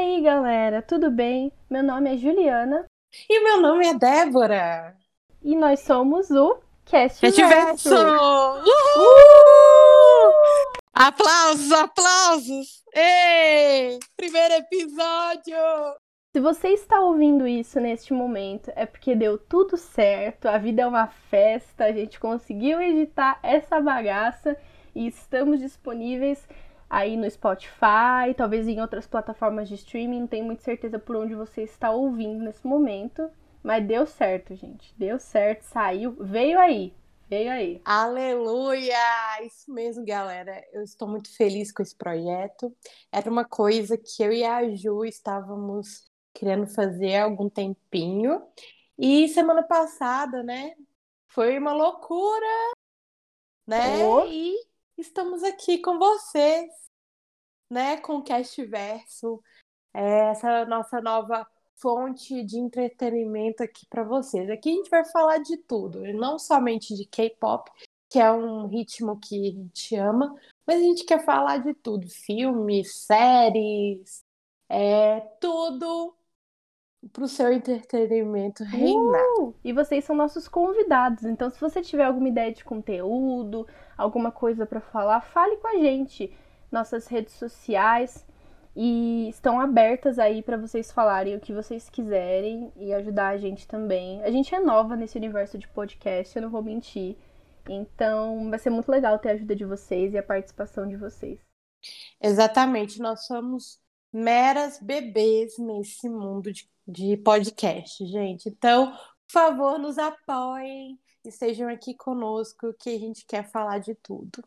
aí, galera, tudo bem? Meu nome é Juliana. E meu nome é Débora. E nós somos o Cast Verso. Aplausos, aplausos! Ei! Primeiro episódio! Se você está ouvindo isso neste momento, é porque deu tudo certo, a vida é uma festa, a gente conseguiu editar essa bagaça e estamos disponíveis aí no Spotify, talvez em outras plataformas de streaming, não tenho muita certeza por onde você está ouvindo nesse momento, mas deu certo, gente. Deu certo, saiu, veio aí. Veio aí. Aleluia! Isso mesmo, galera. Eu estou muito feliz com esse projeto. Era uma coisa que eu e a Ju estávamos querendo fazer há algum tempinho. E semana passada, né? Foi uma loucura, né? Oh. E estamos aqui com vocês, né? Com o Cast Verso, é, essa nossa nova fonte de entretenimento aqui para vocês. Aqui a gente vai falar de tudo, não somente de K-pop, que é um ritmo que a gente ama, mas a gente quer falar de tudo: filmes, séries, é, tudo para o seu entretenimento reinar. Uh! E vocês são nossos convidados, então se você tiver alguma ideia de conteúdo, alguma coisa para falar, fale com a gente. Nossas redes sociais e estão abertas aí para vocês falarem o que vocês quiserem e ajudar a gente também. A gente é nova nesse universo de podcast, eu não vou mentir. Então, vai ser muito legal ter a ajuda de vocês e a participação de vocês. Exatamente, nós somos meras bebês nesse mundo de, de podcast, gente. Então, por favor, nos apoiem, estejam aqui conosco, que a gente quer falar de tudo.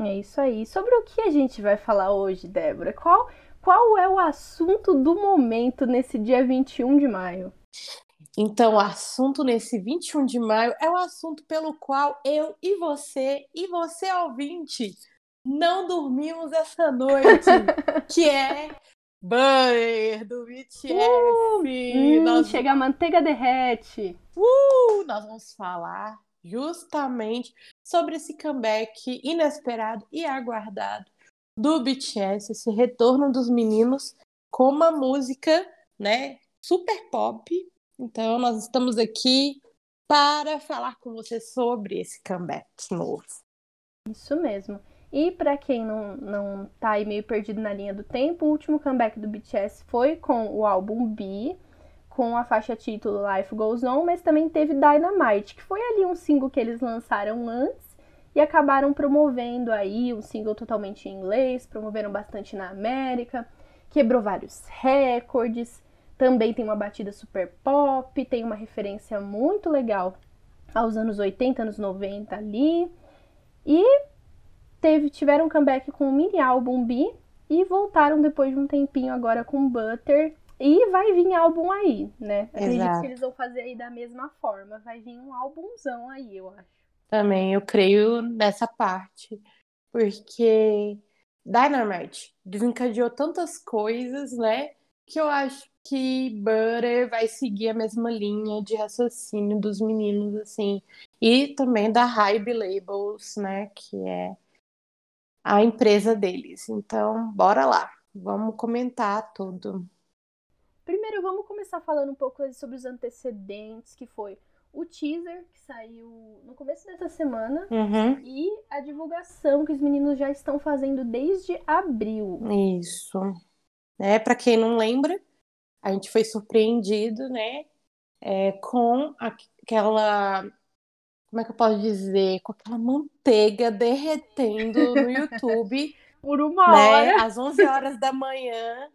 É isso aí. Sobre o que a gente vai falar hoje, Débora? Qual, qual é o assunto do momento nesse dia 21 de maio? Então, o assunto nesse 21 de maio é o assunto pelo qual eu e você, e você ouvinte, não dormimos essa noite, que é Banner do BTS. Hum, nós, Chega a manteiga derrete. uh, nós vamos falar justamente sobre esse comeback inesperado e aguardado do BTS, esse retorno dos meninos com uma música, né, super pop. Então, nós estamos aqui para falar com você sobre esse comeback novo. Isso mesmo. E para quem não, não tá aí meio perdido na linha do tempo, o último comeback do BTS foi com o álbum B, com a faixa título Life Goes On, mas também teve Dynamite, que foi ali um single que eles lançaram antes e acabaram promovendo aí um single totalmente em inglês, promoveram bastante na América, quebrou vários recordes, também tem uma batida super pop, tem uma referência muito legal aos anos 80, anos 90 ali. E teve, tiveram um comeback com o mini álbum B e voltaram depois de um tempinho agora com Butter. E vai vir álbum aí, né? Acredito Exato. que eles vão fazer aí da mesma forma. Vai vir um álbumzão aí, eu acho. Também eu creio nessa parte, porque Dynamite desencadeou tantas coisas, né? Que eu acho que Butter vai seguir a mesma linha de raciocínio dos meninos, assim. E também da Hybe Labels, né? Que é a empresa deles. Então, bora lá. Vamos comentar tudo. Primeiro, vamos começar falando um pouco sobre os antecedentes, que foi o teaser, que saiu no começo dessa semana, Uhum. e a divulgação que os meninos já estão fazendo desde abril. Isso. É, para quem não lembra, a gente foi surpreendido, né? é, com aquela. Como é que eu posso dizer? Com aquela manteiga derretendo no YouTube, Por uma né? hora. Às 11 horas da manhã.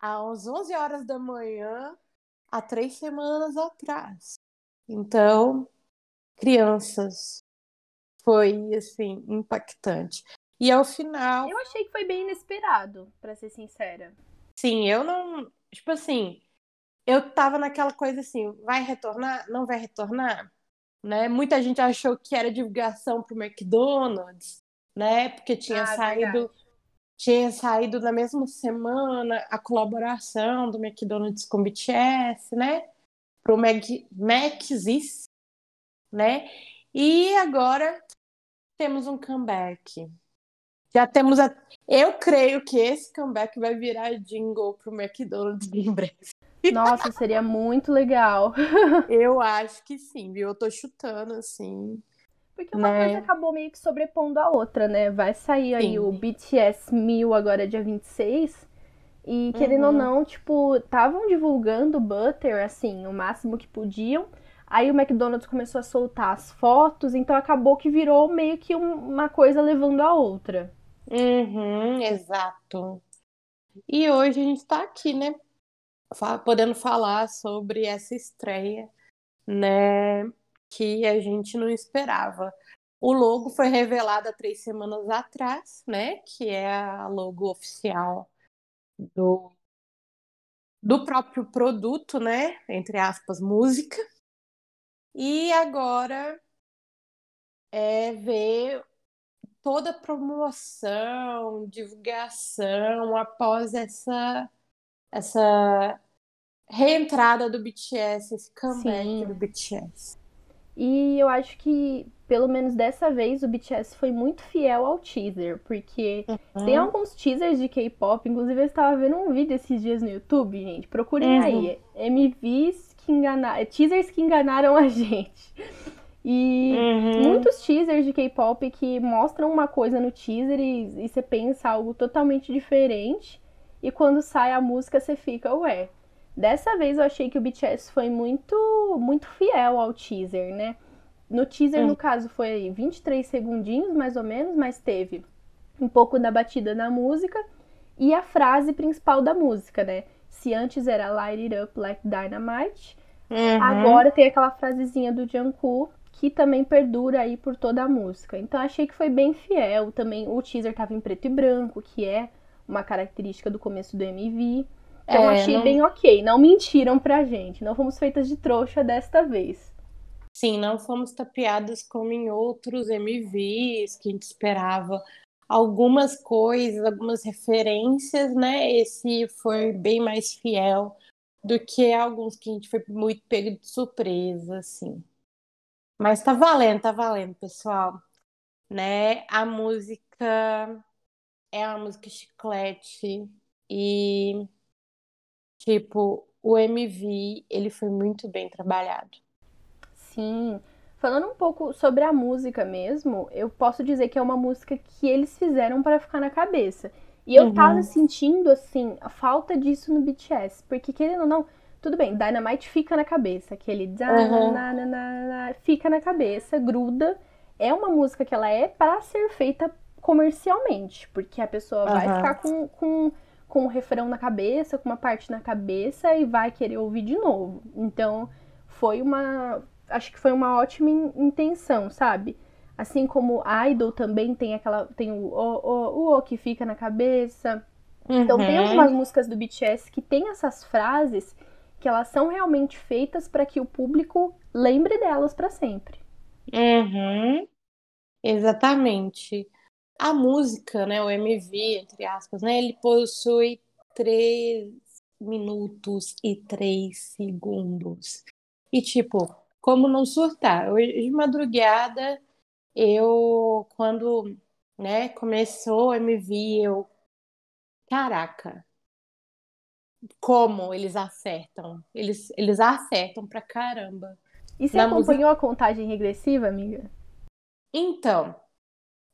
Às 11 horas da manhã, há três semanas atrás. Então, crianças, foi assim, impactante. E ao final. Eu achei que foi bem inesperado, pra ser sincera. Sim, eu não. Tipo assim, eu tava naquela coisa assim, vai retornar? Não vai retornar? Né? Muita gente achou que era divulgação pro McDonald's, né? Porque tinha Ah, saído. verdade. Tinha saído na mesma semana a colaboração do McDonald's com o BTS, né? Pro Mac, Maxis, né? E agora temos um comeback. Já temos a... Eu creio que esse comeback vai virar jingle pro McDonald's em breve. Nossa, seria muito legal. Eu acho que sim, viu? Eu tô chutando, assim. Porque uma né? coisa acabou meio que sobrepondo a outra, né? Vai sair aí sim. o BTS 1000 agora dia 26. E querendo uhum. ou não, tipo, estavam divulgando Butter, assim, o máximo que podiam. Aí o McDonald's começou a soltar as fotos, então acabou que virou meio que uma coisa levando a outra. Uhum, exato. E hoje a gente tá aqui, né? Podendo falar sobre essa estreia, né? Que a gente não esperava. O logo foi revelado há três semanas atrás, né? Que é a logo oficial do, do próprio produto, né? Entre aspas, música. E agora é ver toda a promoção, divulgação após essa essa reentrada do BTS, esse comeback Sim. do BTS. E eu acho que, pelo menos dessa vez, o BTS foi muito fiel ao teaser, porque uhum. tem alguns teasers de K-pop, inclusive eu estava vendo um vídeo esses dias no YouTube, gente, procurem uhum. aí, MVs que enganaram, teasers que enganaram a gente. E uhum. muitos teasers de K-pop que mostram uma coisa no teaser e, e você pensa algo totalmente diferente, e quando sai a música você fica, ué, Dessa vez eu achei que o BTS foi muito, muito fiel ao teaser, né? No teaser, hum. no caso, foi 23 segundinhos, mais ou menos, mas teve um pouco da batida na música e a frase principal da música, né? Se antes era Light It Up Like Dynamite, uhum. agora tem aquela frasezinha do Jungkook que também perdura aí por toda a música. Então achei que foi bem fiel. Também o teaser tava em preto e branco, que é uma característica do começo do MV. Então é, achei não... bem ok. Não mentiram pra gente. Não fomos feitas de trouxa desta vez. Sim, não fomos tapeadas como em outros MVs que a gente esperava algumas coisas, algumas referências, né? Esse foi bem mais fiel do que alguns que a gente foi muito pego de surpresa, assim. Mas tá valendo, tá valendo, pessoal. Né? A música é uma música chiclete e Tipo, o MV, ele foi muito bem trabalhado. Sim. Falando um pouco sobre a música mesmo, eu posso dizer que é uma música que eles fizeram para ficar na cabeça. E eu uhum. tava sentindo, assim, a falta disso no BTS. Porque, querendo ou não, tudo bem, Dynamite fica na cabeça. Aquele uhum. fica na cabeça, gruda. É uma música que ela é para ser feita comercialmente. Porque a pessoa uhum. vai ficar com, com com o refrão na cabeça, com uma parte na cabeça e vai querer ouvir de novo. Então, foi uma. Acho que foi uma ótima intenção, sabe? Assim como Idol também tem aquela. Tem o o, o, o que fica na cabeça. Uhum. Então tem uhum. algumas músicas do BTS que tem essas frases que elas são realmente feitas para que o público lembre delas para sempre. Uhum. Exatamente. A música, né, o MV, entre aspas, né, ele possui 3 minutos e 3 segundos. E, tipo, como não surtar? Hoje de madrugada, eu, quando né, começou o MV, eu. Caraca! Como eles acertam? Eles, eles acertam pra caramba. E você acompanhou música... a contagem regressiva, amiga? Então,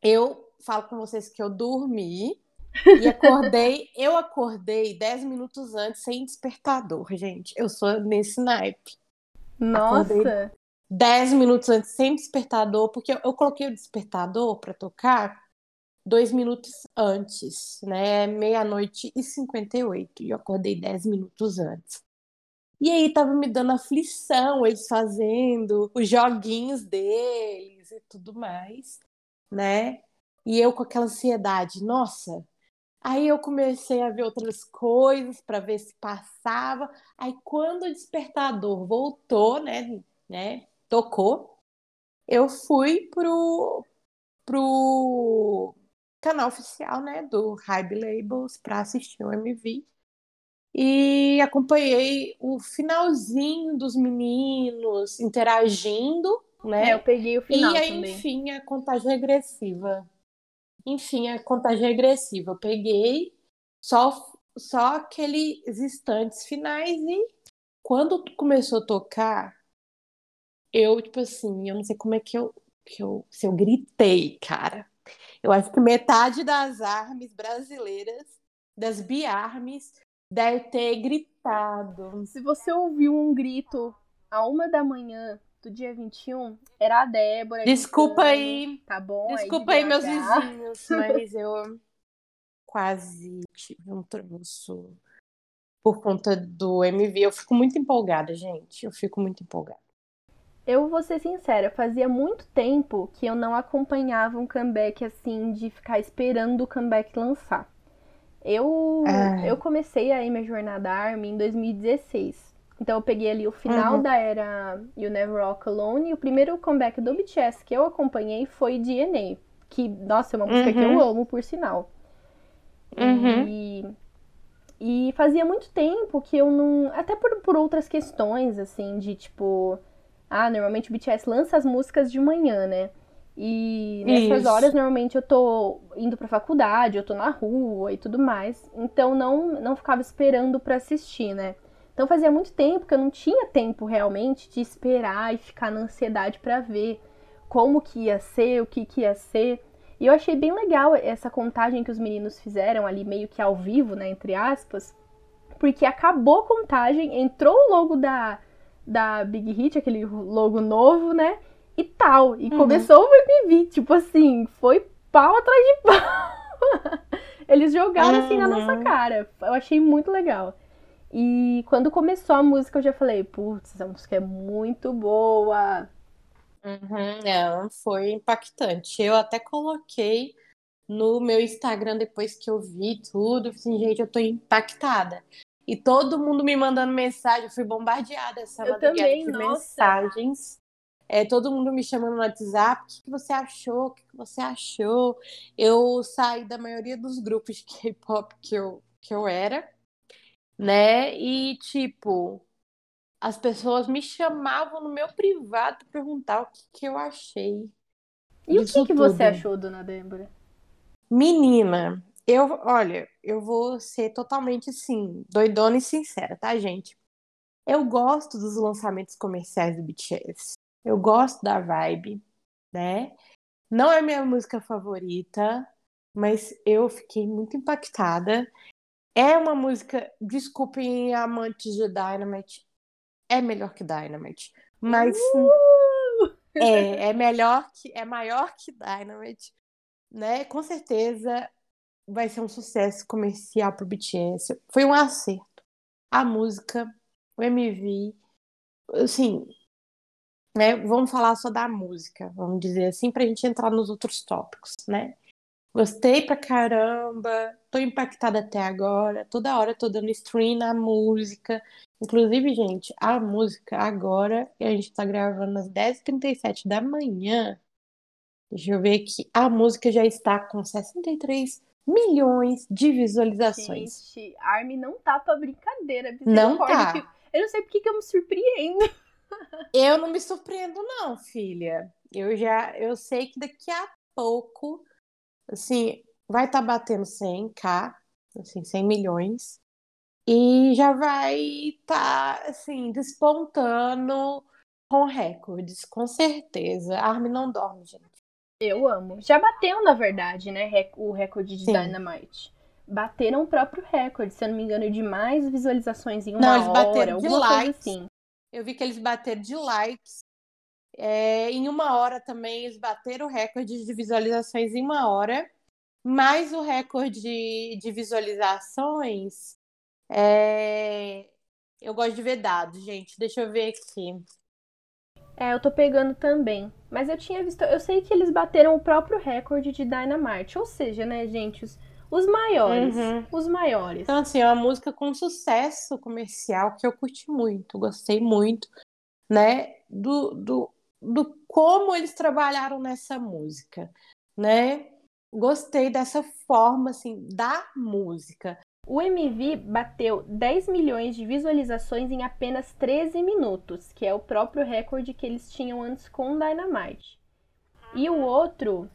eu falo com vocês que eu dormi e acordei. eu acordei 10 minutos antes sem despertador, gente. Eu sou nesse naipe. Nossa! 10 minutos antes sem despertador, porque eu, eu coloquei o despertador para tocar dois minutos antes, né? Meia-noite e 58. E eu acordei 10 minutos antes. E aí tava me dando aflição, eles fazendo os joguinhos deles e tudo mais, né? E eu com aquela ansiedade, nossa. Aí eu comecei a ver outras coisas para ver se passava. Aí quando o despertador voltou, né, né, tocou, eu fui pro pro canal oficial, né, do Hybe Labels para assistir o MV. E acompanhei o finalzinho dos meninos interagindo, né? É, eu peguei o final e aí, também. enfim, a contagem regressiva enfim, a contagem regressiva. Eu peguei só, só aqueles instantes finais e quando começou a tocar, eu, tipo assim, eu não sei como é que eu, que eu se eu gritei, cara. Eu acho que metade das armas brasileiras, das biarmes, deve ter gritado. Se você ouviu um grito a uma da manhã do dia 21, era a Débora. Desculpa aí. Tá bom? Desculpa aí, aí meus vizinhos, mas eu quase tive um troço por conta do MV. Eu fico muito empolgada, gente. Eu fico muito empolgada. Eu vou ser sincera, fazia muito tempo que eu não acompanhava um comeback assim, de ficar esperando o comeback lançar. Eu, eu comecei aí minha jornada ARMY em 2016. Então eu peguei ali o final uhum. da era You Never Walk Alone e o primeiro comeback do BTS que eu acompanhei foi DNA. Que, nossa, é uma música uhum. que eu uhum. amo, por sinal. Uhum. E, e fazia muito tempo que eu não. Até por, por outras questões, assim, de tipo ah, normalmente o BTS lança as músicas de manhã, né? E nessas Isso. horas, normalmente, eu tô indo pra faculdade, eu tô na rua e tudo mais. Então, não, não ficava esperando para assistir, né? Então, fazia muito tempo que eu não tinha tempo, realmente, de esperar e ficar na ansiedade para ver como que ia ser, o que que ia ser. E eu achei bem legal essa contagem que os meninos fizeram ali, meio que ao vivo, né, entre aspas. Porque acabou a contagem, entrou o logo da da Big Hit, aquele logo novo, né? E tal. E uhum. começou o MV, tipo assim, foi pau atrás de pau. Eles jogaram assim na nossa uhum. cara. Eu achei muito legal. E quando começou a música, eu já falei, putz, essa música é muito boa. Uhum, é, foi impactante. Eu até coloquei no meu Instagram depois que eu vi tudo. Assim, gente, eu tô impactada. E todo mundo me mandando mensagem, eu fui bombardeada essa eu também, de mensagens. É, todo mundo me chamando no WhatsApp, o que, que você achou? O que, que você achou? Eu saí da maioria dos grupos de K-pop que eu, que eu era, né? E, tipo, as pessoas me chamavam no meu privado para perguntar o que, que eu achei. E o que, que você achou, dona Débora? Menina, eu, olha, eu vou ser totalmente assim, doidona e sincera, tá, gente? Eu gosto dos lançamentos comerciais do BTS. Eu gosto da vibe, né? Não é minha música favorita, mas eu fiquei muito impactada. É uma música, desculpem amantes de Dynamite, é melhor que Dynamite, mas uh! é, é melhor que é maior que Dynamite, né? Com certeza vai ser um sucesso comercial pro BTS. Foi um acerto. A música, o MV, assim, né? Vamos falar só da música, vamos dizer assim, pra gente entrar nos outros tópicos, né? Gostei pra caramba, tô impactada até agora, toda hora tô dando stream na música. Inclusive, gente, a música agora, a gente tá gravando às 10h37 da manhã. Deixa eu ver aqui. A música já está com 63 milhões de visualizações. Gente, a Armin não tá pra brincadeira. Não tá. Eu não sei porque que eu me surpreendo. Eu não me surpreendo não, filha. Eu já, eu sei que daqui a pouco, assim, vai estar tá batendo 100k, assim, 100 milhões. E já vai estar, tá, assim, despontando com recordes, com certeza. A Armin não dorme, gente. Eu amo. Já bateu, na verdade, né? O recorde de Sim. Dynamite. Bateram o próprio recorde, se eu não me engano, de mais visualizações em uma não, eles hora, bateram de likes. assim. Eu vi que eles bateram de likes. É, em uma hora também eles bateram o recorde de visualizações em uma hora. Mais o recorde de visualizações. É... Eu gosto de ver dados, gente. Deixa eu ver aqui. É, eu tô pegando também. Mas eu tinha visto. Eu sei que eles bateram o próprio recorde de Dynamite. Ou seja, né, gente? Os, os maiores. Uhum. Os maiores. Então, assim, é uma música com sucesso comercial que eu curti muito. Gostei muito, né? Do, do, do como eles trabalharam nessa música, né? Gostei dessa forma, assim, da música. O MV bateu 10 milhões de visualizações em apenas 13 minutos, que é o próprio recorde que eles tinham antes com Dynamite. E o outro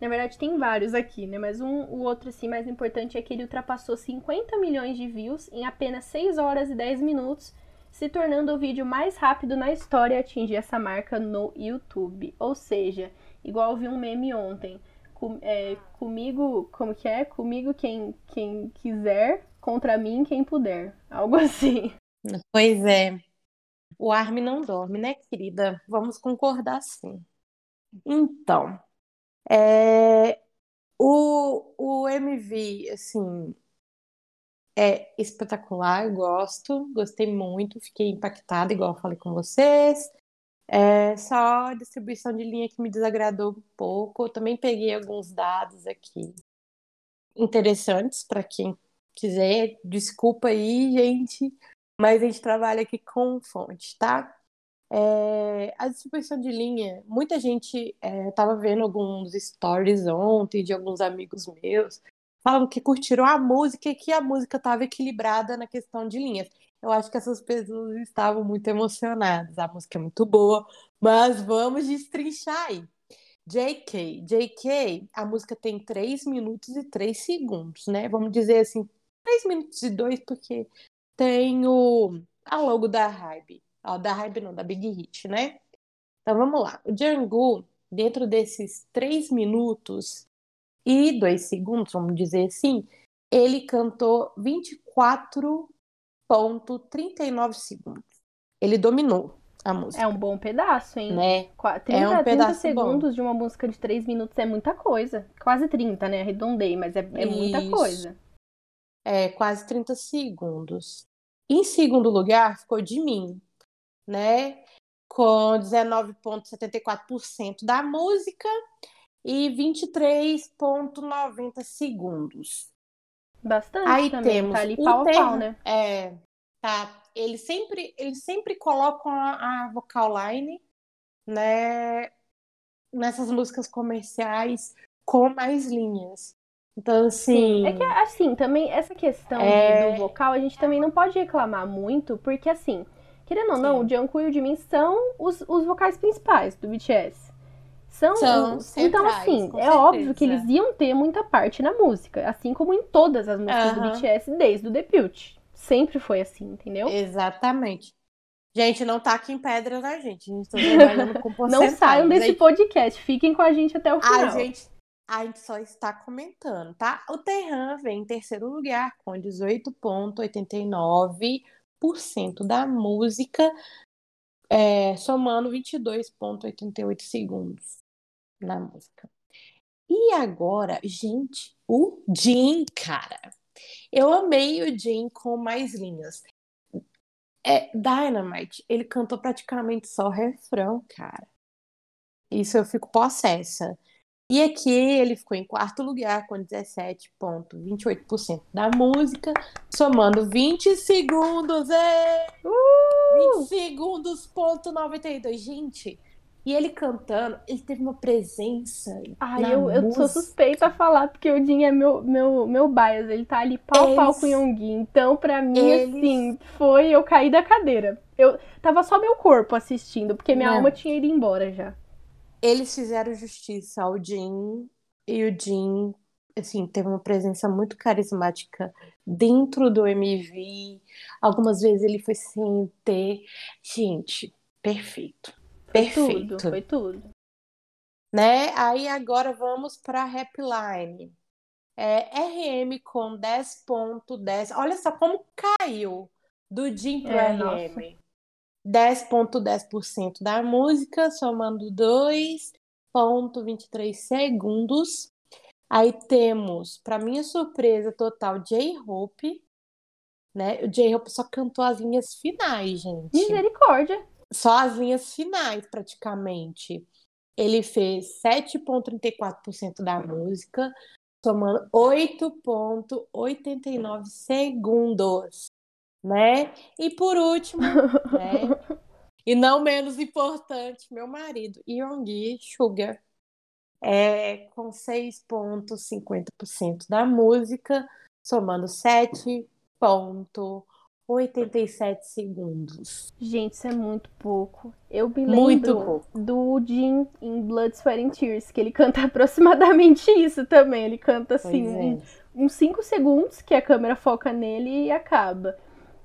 Na verdade, tem vários aqui, né? Mas um, o outro, assim, mais importante é que ele ultrapassou 50 milhões de views em apenas 6 horas e 10 minutos, se tornando o vídeo mais rápido na história a atingir essa marca no YouTube. Ou seja, igual vi um meme ontem. Com, é, comigo, como que é? Comigo quem, quem quiser, contra mim quem puder. Algo assim. Pois é. O Armin não dorme, né, querida? Vamos concordar sim. Então, é, o, o MV, assim, é espetacular, gosto, gostei muito, fiquei impactada, igual falei com vocês. É só a distribuição de linha que me desagradou um pouco. Eu também peguei alguns dados aqui interessantes para quem quiser. Desculpa aí, gente, mas a gente trabalha aqui com fonte, tá? É, a distribuição de linha, muita gente estava é, vendo alguns stories ontem de alguns amigos meus, falando que curtiram a música e que a música estava equilibrada na questão de linhas. Eu acho que essas pessoas estavam muito emocionadas. A música é muito boa, mas vamos destrinchar aí. JK, JK, a música tem 3 minutos e 3 segundos, né? Vamos dizer assim, 3 minutos e 2, porque tem o, a logo da Hybe. Ó, da Hybe não, da Big Hit, né? Então vamos lá. O Django, dentro desses 3 minutos e 2 segundos, vamos dizer assim, ele cantou 24,39 segundos. Ele dominou a música. É um bom pedaço, hein? Né? 30, é um 30 segundos bom. de uma música de 3 minutos é muita coisa. Quase 30, né? Arredondei, mas é, é muita coisa. É, quase 30 segundos. Em segundo lugar, ficou de mim, né? Com 19,74% da música e 23,90 segundos. Bastante Aí também, temos tá ali pau a pau, né? É, tá. Eles sempre, eles sempre colocam a, a vocal line, né, nessas músicas comerciais com mais linhas. Então, assim. Sim, é que, assim, também, essa questão é... do vocal, a gente também não pode reclamar muito, porque, assim, querendo ou não, Sim. o Jungkook e o Jimin são os, os vocais principais do BTS. São, são. Então, assim, é certeza. óbvio que eles iam ter muita parte na música, assim como em todas as músicas do BTS desde o debut. Sempre foi assim, entendeu? Exatamente. Gente, não tá aqui em pedra, né, gente? A gente tá trabalhando com Não saiam desse podcast, fiquem com a gente até o final. A gente a gente só está comentando, tá? O Terran vem em terceiro lugar com 18,89% da música, é, somando 22,88 segundos na música. E agora, gente, o Jin, cara. Eu amei o Jin com mais linhas. É, Dynamite, ele cantou praticamente só refrão, cara. Isso eu fico possessa. E aqui ele ficou em quarto lugar com 17,28% da música, somando 20 segundos. É! Uh! 20 segundos, ponto 92. Gente, e ele cantando, ele teve uma presença. Ai, eu, eu sou suspeita a falar, porque o Jin é meu, meu, meu bias. Ele tá ali pau eles, pau com o Yonggi. Então, pra mim, eles... assim, foi eu caí da cadeira. Eu tava só meu corpo assistindo, porque minha Não. alma tinha ido embora já eles fizeram justiça ao Jin e o Jin assim, teve uma presença muito carismática dentro do MV. Algumas vezes ele foi sem ter. Gente, perfeito. Perfeito. Tudo, foi tudo. Né? Aí agora vamos para Rapline. É, RM com 10.10. Olha só como caiu do Jim pro é, RM. Nossa. 10,10% da música, somando 2,23 segundos. Aí temos, para minha surpresa total, J-Hope. Né? O J-Hope só cantou as linhas finais, gente. Misericórdia! Só as linhas finais, praticamente. Ele fez 7,34% da música, somando 8,89 segundos né? E por último, né? e não menos importante, meu marido, Yonggi Sugar, é, com 6,50% da música, somando 7,88 87 segundos. Gente, isso é muito pouco. Eu me lembro do Jim em Blood, Sweat and Tears, que ele canta aproximadamente isso também. Ele canta assim, é. uns 5 segundos que a câmera foca nele e acaba.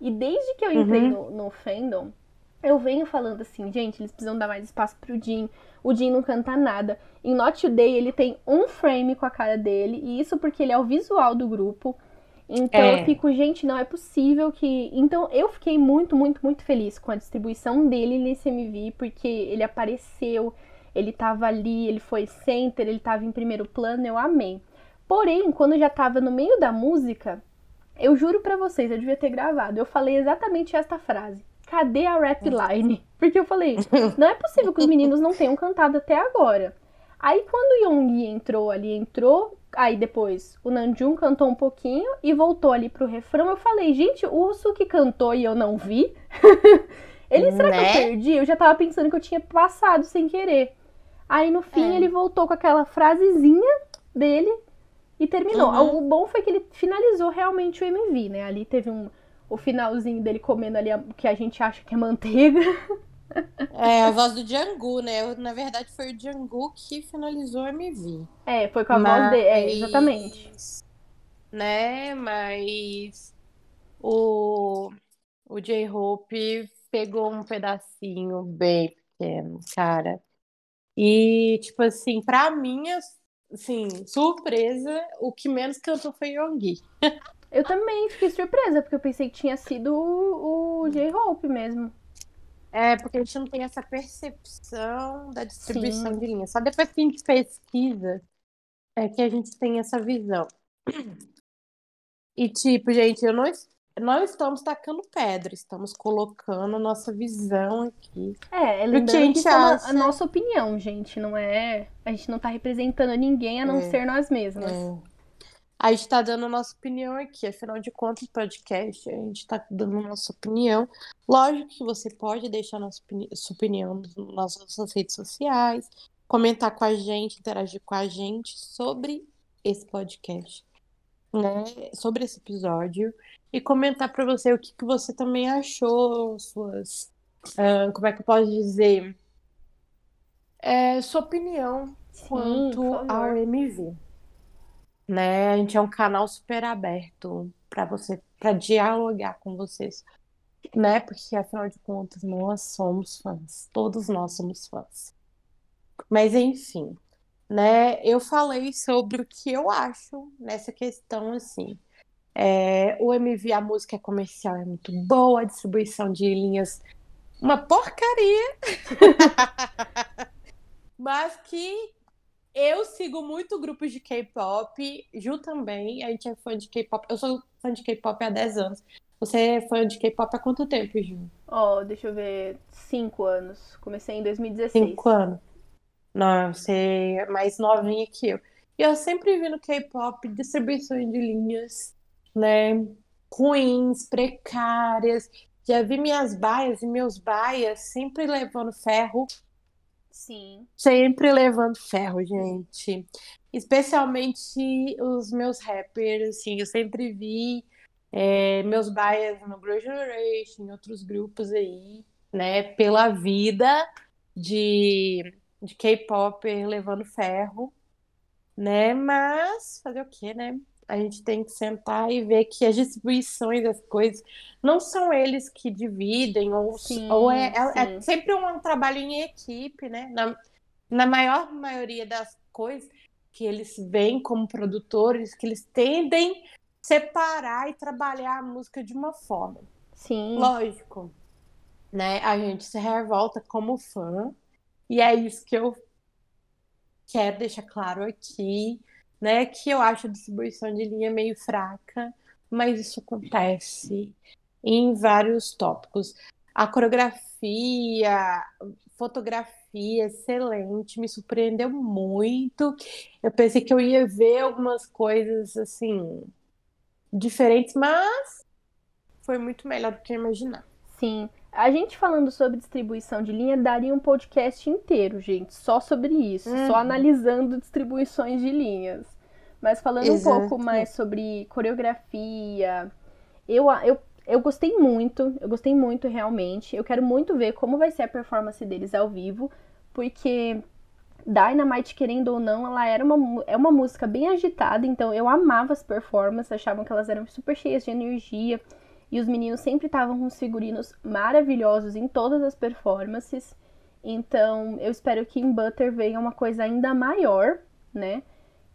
E desde que eu entrei Uhum. no, no fandom, eu venho falando assim, gente, eles precisam dar mais espaço pro Jim. O Jim não canta nada. Em Not Today, ele tem um frame com a cara dele, e isso porque ele é o visual do grupo. Então É. eu fico, gente, não é possível que. Então eu fiquei muito, muito, muito feliz com a distribuição dele nesse MV, porque ele apareceu, ele tava ali, ele foi center, ele tava em primeiro plano, eu amei. Porém, quando já tava no meio da música, eu juro pra vocês, eu devia ter gravado. Eu falei exatamente esta frase. Cadê a rap line? Porque eu falei, não é possível que os meninos não tenham cantado até agora. Aí quando o Yonggi entrou ali, entrou, aí depois o Namjoon cantou um pouquinho e voltou ali pro refrão. Eu falei, gente, o Usuki cantou e eu não vi. ele, será que eu Né? perdi? Eu já tava pensando que eu tinha passado sem querer. Aí no fim É. ele voltou com aquela frasezinha dele e terminou. Uhum. O bom foi que ele finalizou realmente o MV, né? Ali teve um o finalzinho dele comendo ali o que a gente acha que é manteiga. É a voz do Django, né? Na verdade, foi o Django que finalizou MV. É, foi com a voz dele. É, exatamente. Né? Mas o, o J-Hope pegou um pedacinho bem pequeno, cara. E, tipo assim, pra minha assim, surpresa, o que menos cantou foi Yonggi. Eu também fiquei surpresa, porque eu pensei que tinha sido o, o J-Hope mesmo. É, porque a gente não tem essa percepção da distribuição Sim. de linha. Só depois que a gente pesquisa é que a gente tem essa visão. E, tipo, gente, eu não, não estamos tacando pedra, estamos colocando nossa visão aqui. É, é que lembrando a que gente isso é acha? a nossa opinião, gente. Não é. A gente não tá representando ninguém a não É. ser nós mesmas. É. A gente tá dando nossa opinião aqui, afinal de contas, podcast, a gente tá dando nossa opinião. Lógico que você pode deixar nossa opini- sua opinião nas nossas redes sociais, comentar com a gente, interagir com a gente sobre esse podcast, né? Sobre esse episódio e comentar pra você o que, que você também achou, suas, ah, como é que eu posso dizer, É, sua opinião quanto ao MV. Né? A gente é um canal super aberto para você, para dialogar com vocês, né? Porque afinal de contas nós somos fãs, todos nós somos fãs. Mas enfim, né? Eu falei sobre o que eu acho nessa questão assim. É, o MV, a música comercial é muito boa, a distribuição de linhas uma porcaria. Mas que eu sigo muito grupos de K-pop, Ju também, a gente é fã de K-pop. Eu sou fã de K-pop há 10 anos. Você é fã de K-pop há quanto tempo, Ju? Ó, deixa eu ver. Cinco anos. Comecei em 2016. Cinco anos. Não, você é mais novinha que eu. E eu sempre vi no K-pop distribuições de linhas, né? Ruins, precárias. Já vi minhas baias e meus baias sempre levando ferro Sim. Sempre levando ferro, gente. Especialmente os meus rappers, assim, eu sempre vi é, meus bias no Girl Generation, em outros grupos aí, né, pela vida de, de K-pop levando ferro, né, mas fazer o quê, né? A gente tem que sentar e ver que as distribuições das coisas não são eles que dividem, ou, Sim, ou é, é- é sempre um trabalho em equipe, né? Na, na maior maioria das coisas que eles veem como produtores, que eles tendem separar e trabalhar a música de uma forma. Sim. Lógico, né? A gente se revolta como fã, e é isso que eu quero deixar claro aqui, né? Que eu acho a distribuição de linha meio fraca, mas isso acontece em vários tópicos. A coreografia, fotografia, excelente, me surpreendeu muito. Eu pensei que eu ia ver algumas coisas assim diferentes, mas foi muito melhor do que eu. Sim. A gente falando sobre distribuição de linha daria um podcast inteiro, gente, só sobre isso, Uhum. só analisando distribuições de linhas. Mas falando um pouco Exato. mais sobre coreografia, eu, eu eu gostei muito, eu gostei muito realmente. Eu quero muito ver como vai ser a performance deles ao vivo, porque Dynamite, querendo ou não, ela era uma, é uma música bem agitada, então eu amava as performances, achavam que elas eram super cheias de energia. E os meninos sempre estavam com os figurinos maravilhosos em todas as performances. Então, eu espero que em Butter venha uma coisa ainda maior, né?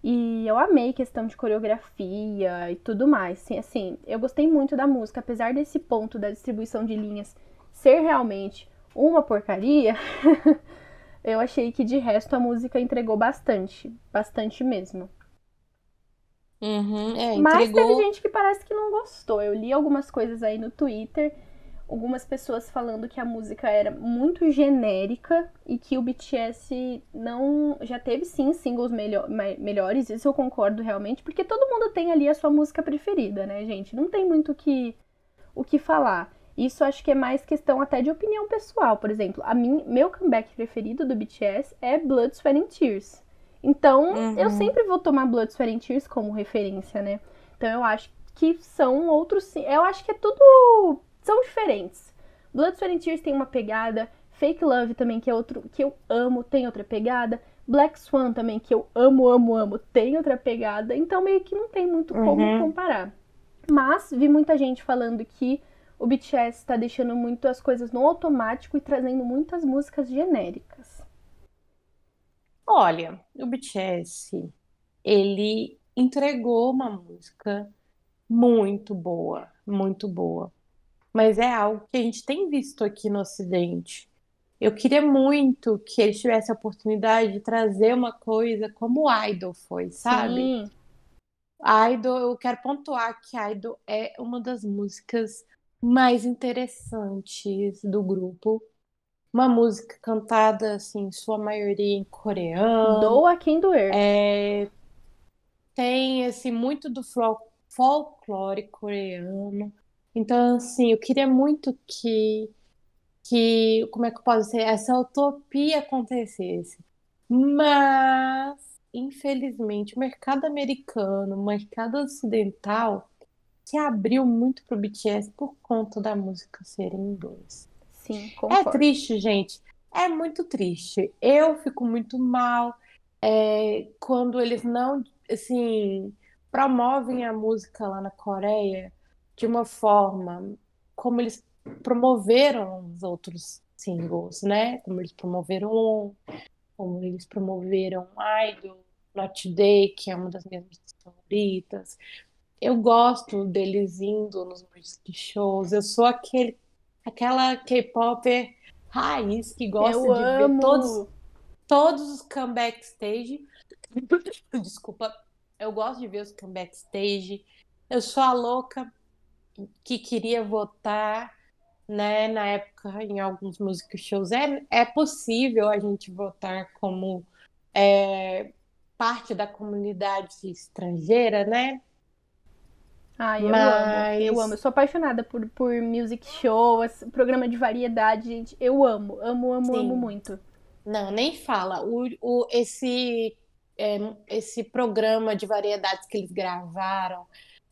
E eu amei questão de coreografia e tudo mais. Assim, eu gostei muito da música, apesar desse ponto da distribuição de linhas ser realmente uma porcaria. eu achei que de resto a música entregou bastante, bastante mesmo. Uhum, é, Mas teve gente que parece que não gostou. Eu li algumas coisas aí no Twitter, algumas pessoas falando que a música era muito genérica e que o BTS não. Já teve sim singles melhor, melhores, isso eu concordo realmente, porque todo mundo tem ali a sua música preferida, né, gente? Não tem muito que, o que falar. Isso acho que é mais questão até de opinião pessoal. Por exemplo, a mim, meu comeback preferido do BTS é Blood, Sweat and Tears. Então, uhum. eu sempre vou tomar Blood, Sweat and Tears como referência, né? Então, eu acho que são outros... Eu acho que é tudo... São diferentes. Blood, Sweat and Tears tem uma pegada. Fake Love também, que é outro que eu amo, tem outra pegada. Black Swan também, que eu amo, amo, amo, tem outra pegada. Então, meio que não tem muito como uhum. comparar. Mas, vi muita gente falando que o BTS está deixando muito as coisas no automático e trazendo muitas músicas genéricas. Olha, o BTS, ele entregou uma música muito boa, muito boa. Mas é algo que a gente tem visto aqui no Ocidente. Eu queria muito que eles tivessem a oportunidade de trazer uma coisa como o Idol foi, sabe? Sim. Idol, eu quero pontuar que Idol é uma das músicas mais interessantes do grupo uma música cantada, assim, sua maioria em coreano. Doa quem doer. É, tem, assim, muito do folclore coreano. Então, assim, eu queria muito que, que como é que eu posso dizer, essa utopia acontecesse. Mas, infelizmente, o mercado americano, o mercado ocidental, se abriu muito para o BTS por conta da música ser em inglês. Sim, é concordo. É triste, gente. É muito triste. Eu fico muito mal é, quando eles não, assim, promovem a música lá na Coreia de uma forma como eles promoveram os outros singles, né? Como eles promoveram como eles promoveram Idol, Not Today, que é uma das minhas músicas favoritas. Eu gosto deles indo nos music shows. Eu sou aquele aquela K-pop raiz que gosta eu de amo. ver todos, todos os comeback stage. Desculpa, eu gosto de ver os comeback stage. Eu sou a louca que queria votar, né, na época em alguns music shows. É, é possível a gente votar como é, parte da comunidade estrangeira, né? Ai, eu Mas... amo, eu amo. Eu sou apaixonada por, por music show, programa de variedade, gente. Eu amo, amo, amo, Sim. amo muito. Não, nem fala. O, o, esse, é, esse programa de variedades que eles gravaram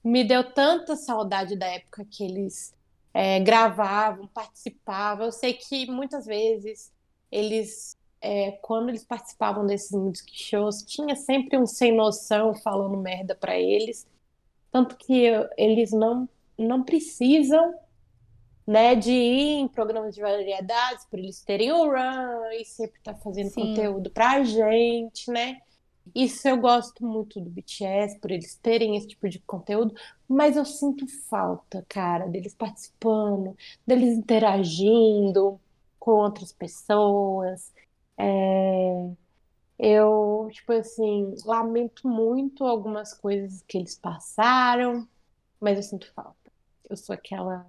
me deu tanta saudade da época que eles é, gravavam, participavam. Eu sei que muitas vezes eles, é, quando eles participavam desses music shows, tinha sempre um sem noção falando merda para eles. Tanto que eles não, não precisam né, de ir em programas de variedades, por eles terem o run e sempre estar tá fazendo Sim. conteúdo pra gente, né? Isso eu gosto muito do BTS, por eles terem esse tipo de conteúdo, mas eu sinto falta, cara, deles participando, deles interagindo com outras pessoas. É... Eu, tipo assim, lamento muito algumas coisas que eles passaram, mas eu sinto falta. Eu sou aquela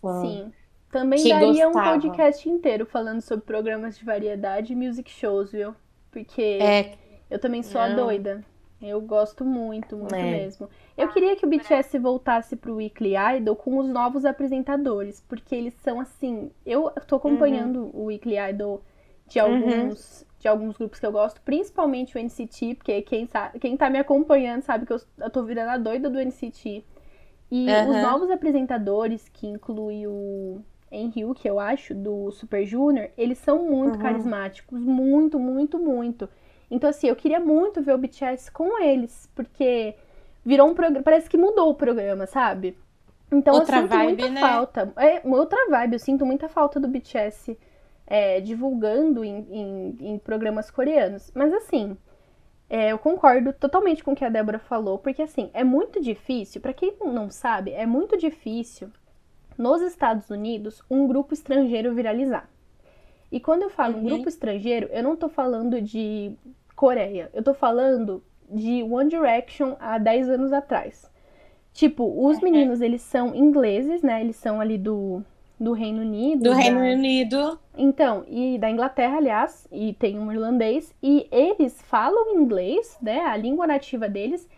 fã. Sim. Também daria gostava. um podcast inteiro falando sobre programas de variedade e music shows, viu? Porque é... eu também sou Não. a doida. Eu gosto muito, muito é. mesmo. Eu queria que o BTS voltasse pro Weekly Idol com os novos apresentadores, porque eles são assim. Eu tô acompanhando uhum. o Weekly Idol de uhum. De alguns grupos que eu gosto, principalmente o NCT, porque quem, sabe, quem tá me acompanhando sabe que eu, eu tô virando a doida do NCT. E Aham. os novos apresentadores, que inclui o Henryu, que eu acho, do Super Junior, eles são muito Uhum. carismáticos. Muito, muito, muito. Então, assim, eu queria muito ver o BTS com eles, porque virou um programa. Parece que mudou o programa, sabe? Então Outra eu sinto vibe, muita né? falta. É outra vibe, eu sinto muita falta do BTS é, divulgando em, em- em programas coreanos. Mas assim, é, eu concordo totalmente com o que a Débora falou, porque assim, é muito difícil, pra quem não sabe, é muito difícil nos Estados Unidos um grupo estrangeiro viralizar. E quando eu falo um Uhum. grupo estrangeiro, eu não tô falando de Coreia, eu tô falando de One Direction há 10 anos atrás. Tipo, os Uhum. meninos, eles são ingleses, né? Eles são ali do, do Reino Unido. Do da- Reino Unido. então, e da Inglaterra, aliás, e tem um irlandês, e eles falam inglês, né, a língua nativa deles,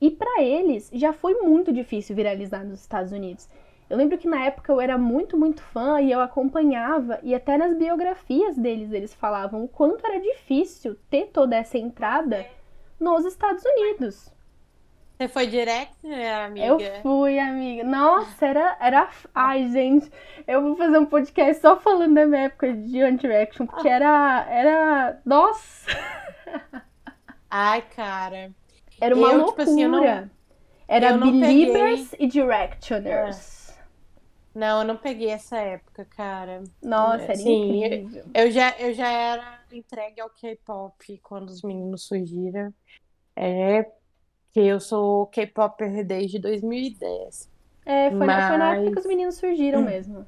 e pra eles já foi muito difícil viralizar nos Estados Unidos. Eu lembro que na época eu era muito, muito fã e eu acompanhava, e até nas biografias deles eles falavam o quanto era difícil ter toda essa entrada nos Estados Unidos. Você foi direto, né, amiga? Eu fui, amiga. Nossa, era, era. Ai, gente, eu vou fazer um podcast só falando da minha época de One porque era. Era. Nossa! Ai, cara. Era uma Eu, loucura. tipo assim, eu não- era eu Believers e Directioners. Não, eu não peguei essa época, cara. Nossa, era Sim, incrível. Eu já, eu já era entregue ao K-pop quando os meninos surgiram. É que eu sou K-popper desde 2010. É, foi, na, foi na época Mas- que os meninos surgiram mesmo.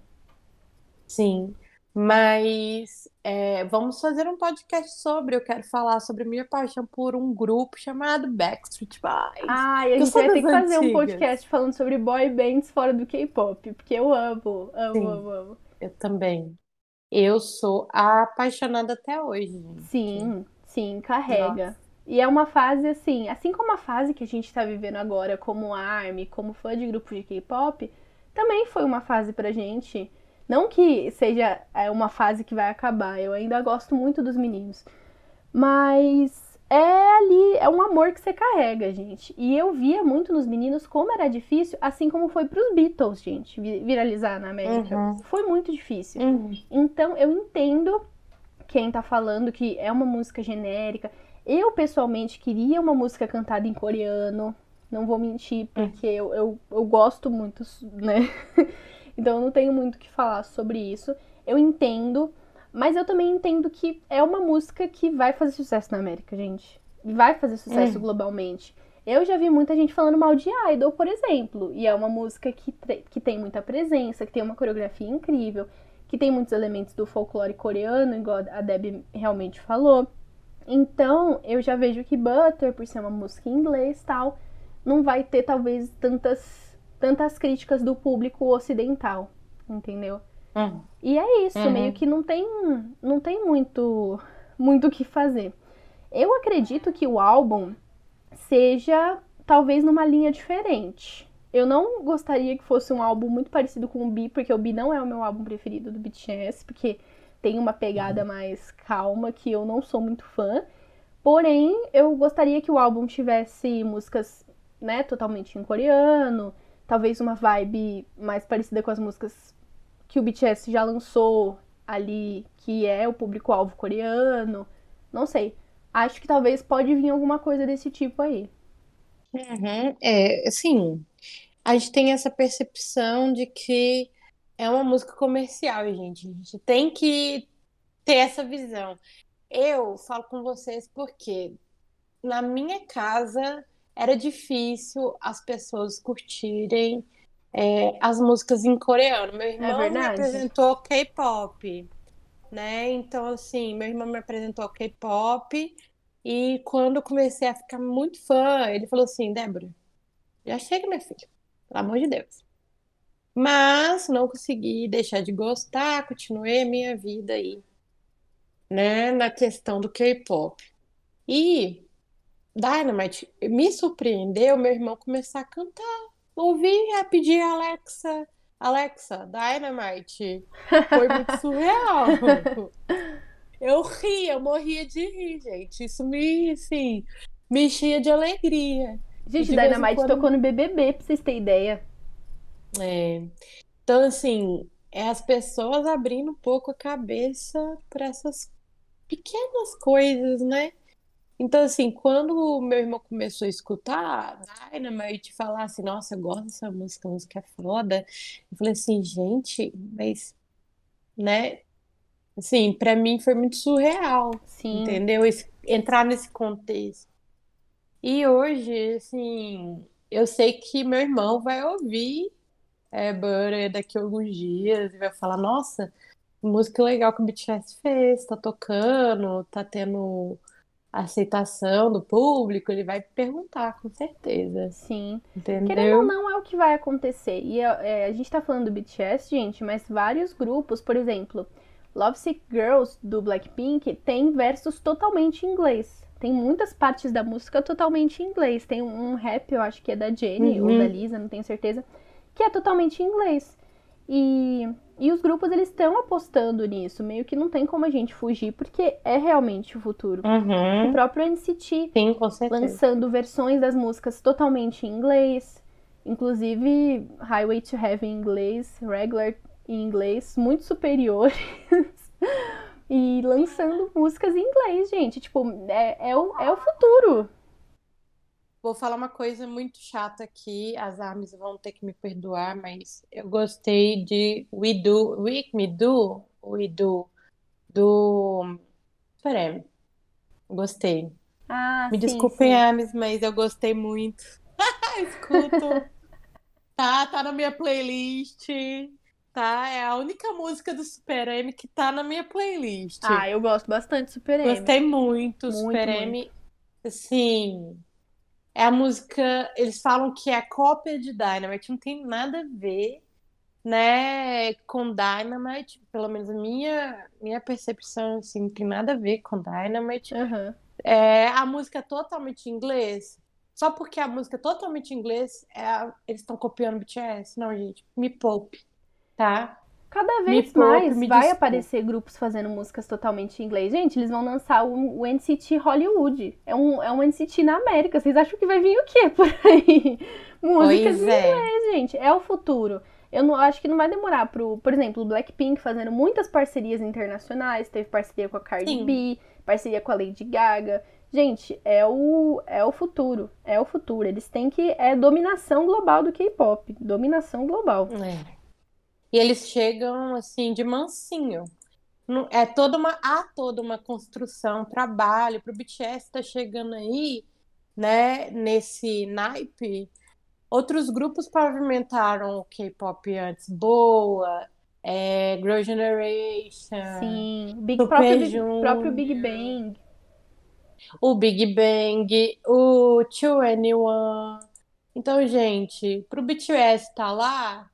Sim, mas é, vamos fazer um podcast sobre. Eu quero falar sobre minha paixão por um grupo chamado Backstreet Boys. Ai, a Eu gente vai ter que fazer um podcast falando sobre boy bands fora do K-pop, porque eu amo, amo, Sim. amo, amo. Eu também. Eu sou apaixonada até hoje, gente. Sim, sim, carrega. E é uma fase assim, assim como a fase que a gente tá vivendo agora como ARMY, como fã de grupo de K-pop, também foi uma fase pra gente. Não que seja é, uma fase que vai acabar, eu ainda gosto muito dos meninos. Mas é ali, é um amor que você carrega, gente. E eu via muito nos meninos como era difícil, assim como foi pros Beatles, gente, vi- viralizar na América. Uhum. Foi muito difícil. Uhum. Então, eu entendo quem tá falando que é uma música genérica. Eu, pessoalmente, queria uma música cantada em coreano. Não vou mentir, porque eu, eu, eu gosto muito, né? Então, eu não tenho muito o que falar sobre isso. Eu entendo, mas eu também entendo que é uma música que vai fazer sucesso na América, gente. Vai fazer sucesso É. globalmente. Eu já vi muita gente falando mal de Idol, por exemplo. E é uma música que, que tem muita presença, que tem uma coreografia incrível, que tem muitos elementos do folclore coreano, igual a Deb realmente falou. Então, eu já vejo que Butter, por ser uma música em inglês e tal, não vai ter talvez tantas, tantas críticas do público ocidental, entendeu? Uhum. E é isso, Uhum. meio que não tem, não tem muito muito o que fazer. Eu acredito que o álbum seja talvez numa linha diferente. Eu não gostaria que fosse um álbum muito parecido com o Bi, porque o Bi não é o meu álbum preferido do BTS, porque tem uma pegada mais calma que eu não sou muito fã. Porém, eu gostaria que o álbum tivesse músicas, né, totalmente em coreano, talvez uma vibe mais parecida com as músicas que o BTS já lançou ali, que é o público-alvo coreano. Não sei. Acho que talvez pode vir alguma coisa desse tipo aí. Uhum. É, assim, a gente tem essa percepção de que é uma música comercial, gente. A gente tem que ter essa visão. Eu falo com vocês porque na minha casa era difícil as pessoas curtirem é, as músicas em coreano. Meu irmão me verdade. apresentou K-pop, né? Então, assim, meu irmão me apresentou K-pop e quando eu comecei a ficar muito fã, ele falou assim, Débora, já chega, minha filha, pelo amor de Deus. Mas não consegui deixar de gostar, continuei a minha vida aí, né, na questão do K-pop. E Dynamite me surpreendeu meu irmão começar a cantar. Ouvi a pedir Alexa, Alexa, Dynamite. Foi muito surreal. Eu ria, eu morria de rir, gente. Isso me, assim, me enchia de alegria. Gente, de Dynamite quando- tocou no BBB, pra vocês terem ideia. É. Então, assim, é as pessoas abrindo um pouco a cabeça para essas pequenas coisas, né? Então, assim, quando o meu irmão começou a escutar Dynamite falar assim, nossa, eu gosto dessa música, a música é foda, eu falei assim, gente, mas, né? Assim, pra mim foi muito surreal, Sim. entendeu? Esse- entrar nesse contexto. E hoje, assim, eu sei que meu irmão vai ouvir é, Butter daqui a alguns dias e vai falar, nossa, música legal que o BTS fez, tá tocando, tá tendo aceitação do público, ele vai perguntar, com certeza. Sim. Entendeu? Querendo ou não, é o que vai acontecer. E é, a gente tá falando do BTS, gente, mas vários grupos, por exemplo, Lovesick Girls do Blackpink tem versos totalmente em inglês. Tem muitas partes da música totalmente em inglês. Tem um rap, eu acho que é da Jennie uhum. ou da Lisa, não tenho certeza, que é totalmente em inglês. E, e os grupos eles estão apostando nisso, meio que não tem como a gente fugir, porque é realmente o futuro. Uhum. O próprio NCT Sim, lançando versões das músicas totalmente em inglês, inclusive Highway to Heaven em inglês, Regular em inglês, muito superiores. e lançando músicas em inglês, gente. Tipo, é, é, o, é o futuro. Vou falar uma coisa muito chata aqui, as armas vão ter que me perdoar, mas eu gostei de We Do, We Me Do, We Do, do Superem. Gostei. Ah, Me sim, desculpem, sim. Ames, mas eu gostei muito. Escuto. Tá, tá na minha playlist. Tá, é a única música do Super M que tá na minha playlist. Ah, eu gosto bastante de Super M. Gostei muito, Muito, Super M. Assim, é a música. Eles falam que é a cópia de Dynamite, não tem nada a ver, né, com Dynamite. Pelo menos a minha, minha percepção, assim, não tem nada a ver com Dynamite. Uhum. É, a música é totalmente em inglês. Só porque a música é totalmente em inglês, é a- eles estão copiando BTS. Não, gente, me poupe, tá? Cada vez poupe, mais vai aparecer grupos fazendo músicas totalmente em inglês. Gente, eles vão lançar o, o NCT Hollywood. É um, é um NCT na América. Vocês acham que vai vir o quê por aí? Músicas Pois em é. inglês, gente. É o futuro. Eu não acho que não vai demorar pro, por exemplo, o Blackpink fazendo muitas parcerias internacionais. Teve parceria com a Cardi Sim. B, parceria com a Lady Gaga. Gente, é o, é o futuro. É o futuro. Eles têm que. É dominação global do K-pop. Dominação global. É. E eles chegam assim de mansinho. É toda uma há toda uma construção, trabalho para o BTS tá chegando aí, né, nesse naipe. Outros grupos pavimentaram o K-pop antes, Boa, é, Girl Generation, Sim, Big, próprio, Big, próprio Big Bang. o Big Bang, o 2NE1. Então, gente, pro BTS estar lá,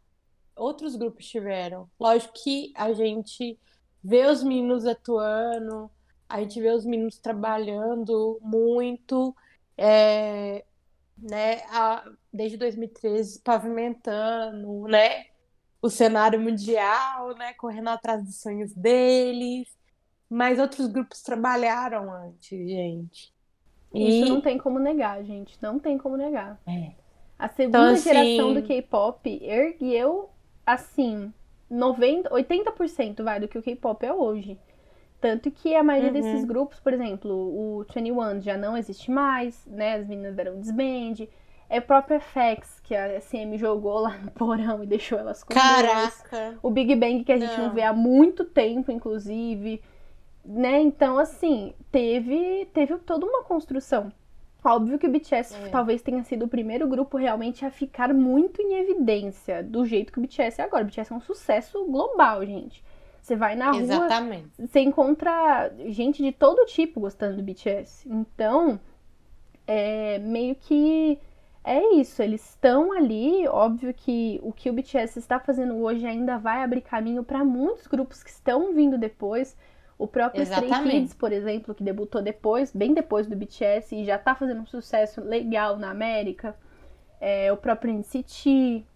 outros grupos tiveram. Lógico que a gente vê os meninos atuando, a gente vê os meninos trabalhando muito, é, né, a- desde 2013 pavimentando, né, o cenário mundial, né, correndo atrás dos sonhos deles. Mas outros grupos trabalharam antes, gente. Isso E não tem como negar, gente. Não tem como negar. É. A segunda assim- geração do K-pop ergueu, assim, 90, 80% vai do que o K-pop é hoje. Tanto que a maioria Uhum. desses grupos, por exemplo, o 21 já não existe mais, né? As meninas deram desband. É o próprio FX que a SM jogou lá no porão e deixou elas com dois. Caraca! O Big Bang que a gente não Não. vê há muito tempo, inclusive, né? Então, assim, teve teve toda uma construção. Óbvio que o BTS É. talvez tenha sido o primeiro grupo realmente a ficar muito em evidência do jeito que o BTS é agora. O BTS é um sucesso global, gente. Você vai na rua, Exatamente. você encontra gente de todo tipo gostando do BTS. Então, é meio que é isso. Eles estão ali. Óbvio que o que o BTS está fazendo hoje ainda vai abrir caminho para muitos grupos que estão vindo depois. O próprio Stray Exatamente. Kids, por exemplo, que debutou depois, bem depois do BTS e já tá fazendo um sucesso legal na América. É, o próprio NCT,